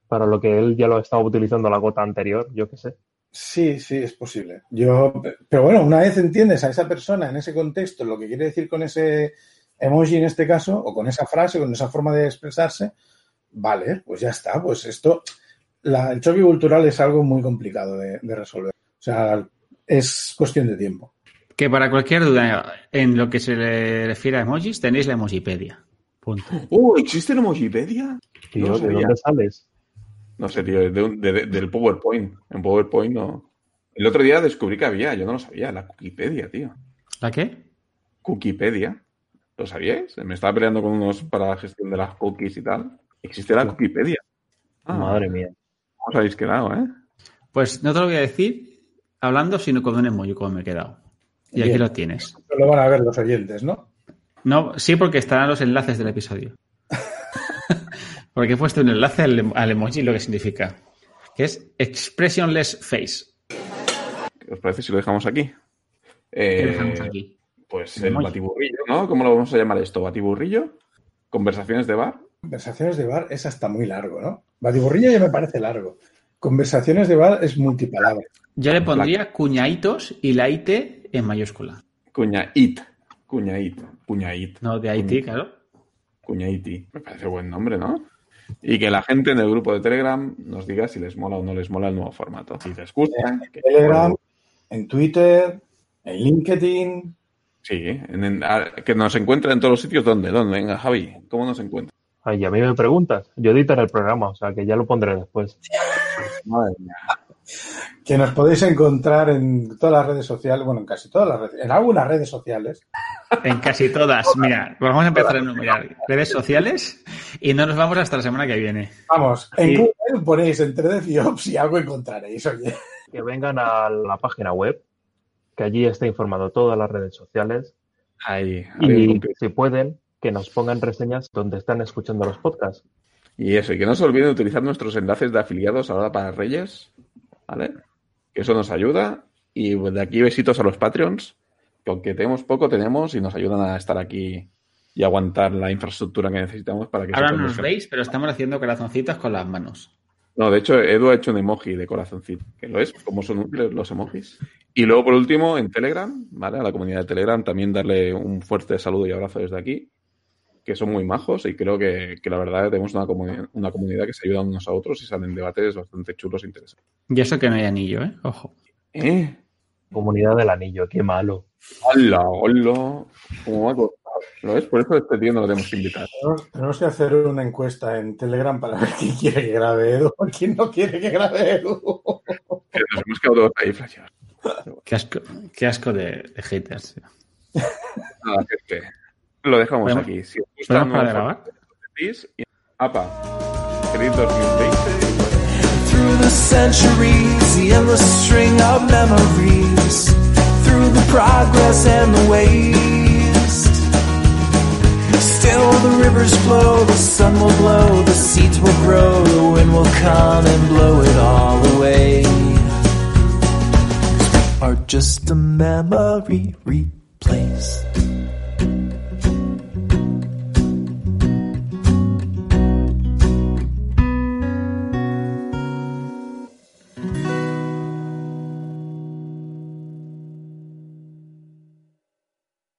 para lo que él ya lo estaba utilizando la gota anterior, yo qué sé. sí, sí, es posible. Yo, pero bueno, una vez entiendes a esa persona en ese contexto lo que quiere decir con ese emoji en este caso, o con esa frase, con esa forma de expresarse, vale, pues ya está. Pues esto, la- el choque cultural es algo muy complicado de, de resolver. O sea, es cuestión de tiempo. Que para cualquier duda en lo que se le refiere a emojis, tenéis la emojipedia. Punto. ¡Oh! ¿Existe la Emojipedia? Tío, No ¿de dónde sales? No sé, tío, de un- de- de- del PowerPoint. En PowerPoint no. El otro día descubrí que había, yo no lo sabía, la Wikipedia, tío. ¿La qué? Wikipedia. ¿Lo sabíais? Me estaba peleando con unos para la gestión de las cookies y tal. Existe la Wikipedia. Ah, Madre mía. ¿Cómo os habéis quedado, eh? Pues no te lo voy a decir hablando, sino con un emoji, como me he quedado. Y aquí lo tienes. Lo van a ver los oyentes, ¿no? No, sí, porque estarán los enlaces del episodio. porque he puesto un enlace al, al emoji lo que significa. Que es expressionless face. ¿Qué os parece si lo dejamos aquí? Que Eh, dejamos aquí. Pues El batiburrillo, ¿no? ¿Cómo lo vamos a llamar esto? ¿Batiburrillo? ¿Conversaciones de bar? Conversaciones de bar es hasta muy largo, ¿no? Batiburrillo ya me parece largo. Conversaciones de bar es multipalabra. Yo le pondría cuñaitos y la IT en mayúscula. Cuñait. Cuñait. Cuñait. No de IT, claro. Cuñaiti. Me parece buen nombre, ¿no? Y que la gente en el grupo de Telegram nos diga si les mola o no les mola el nuevo formato. Si les gusta. que- Telegram, en Twitter, en LinkedIn. Sí, en- en- a- que nos encuentren en todos los sitios. ¿Dónde? ¿Dónde? Venga, Javi, ¿cómo nos encuentran? Ay, a mí me preguntas. Yo editaré el programa, o sea que ya lo pondré después. Madre mía. que nos podéis encontrar en todas las redes sociales, bueno, en casi todas las redes, en algunas redes sociales. En casi todas. Mira, vamos a empezar a enumerar redes sociales y no nos vamos hasta la semana que viene. Vamos, en Sí. Google ponéis entre DevOps y algo encontraréis, oye. Que vengan a la página web, que allí está informado todas las redes sociales. Ahí, ahí Y si pueden, que nos pongan reseñas donde están escuchando los podcasts. Y eso, y que no se olviden de utilizar nuestros enlaces de afiliados ahora para Reyes, ¿vale? Que eso nos ayuda. Y de aquí besitos a los Patreons, que aunque tenemos poco, tenemos y nos ayudan a estar aquí y aguantar la infraestructura que necesitamos para que Ahora no nos veis, pero estamos haciendo corazoncitos con las manos. No, de hecho, Edu ha hecho un emoji de corazoncito, que lo es, como son útiles los emojis. Y luego, por último, en Telegram, ¿vale? A la comunidad de Telegram también darle un fuerte saludo y abrazo desde aquí, que son muy majos y creo que, que la verdad tenemos una, comuni- una comunidad que se ayuda unos a otros y salen debates bastante chulos e interesantes. Y eso que no hay anillo, ¿eh? Ojo. ¿Eh? Comunidad del Anillo, qué malo. ¡Hola, hola! ¿Cómo va a costar? ¿Lo ves? Por eso este tío no lo tenemos que invitar. Tenemos, tenemos que hacer una encuesta en Telegram para ver quién quiere que grabe Edu o quién no quiere que grabe Edu. Que nos hemos quedado todos ahí flasheados. Qué asco, qué asco de, de haters. Nada, gente. Lo dejamos ¿Podemos- aquí. Si os gusta, ¿Podemos parar de no grabar? decís. Y- Apa, feliz 2020. Through the centuries, the endless string of memories. Through the progress and the waste. Still the rivers flow, the sun will blow, the seeds will grow, the wind will come and blow it all away. Are just a memory replaced.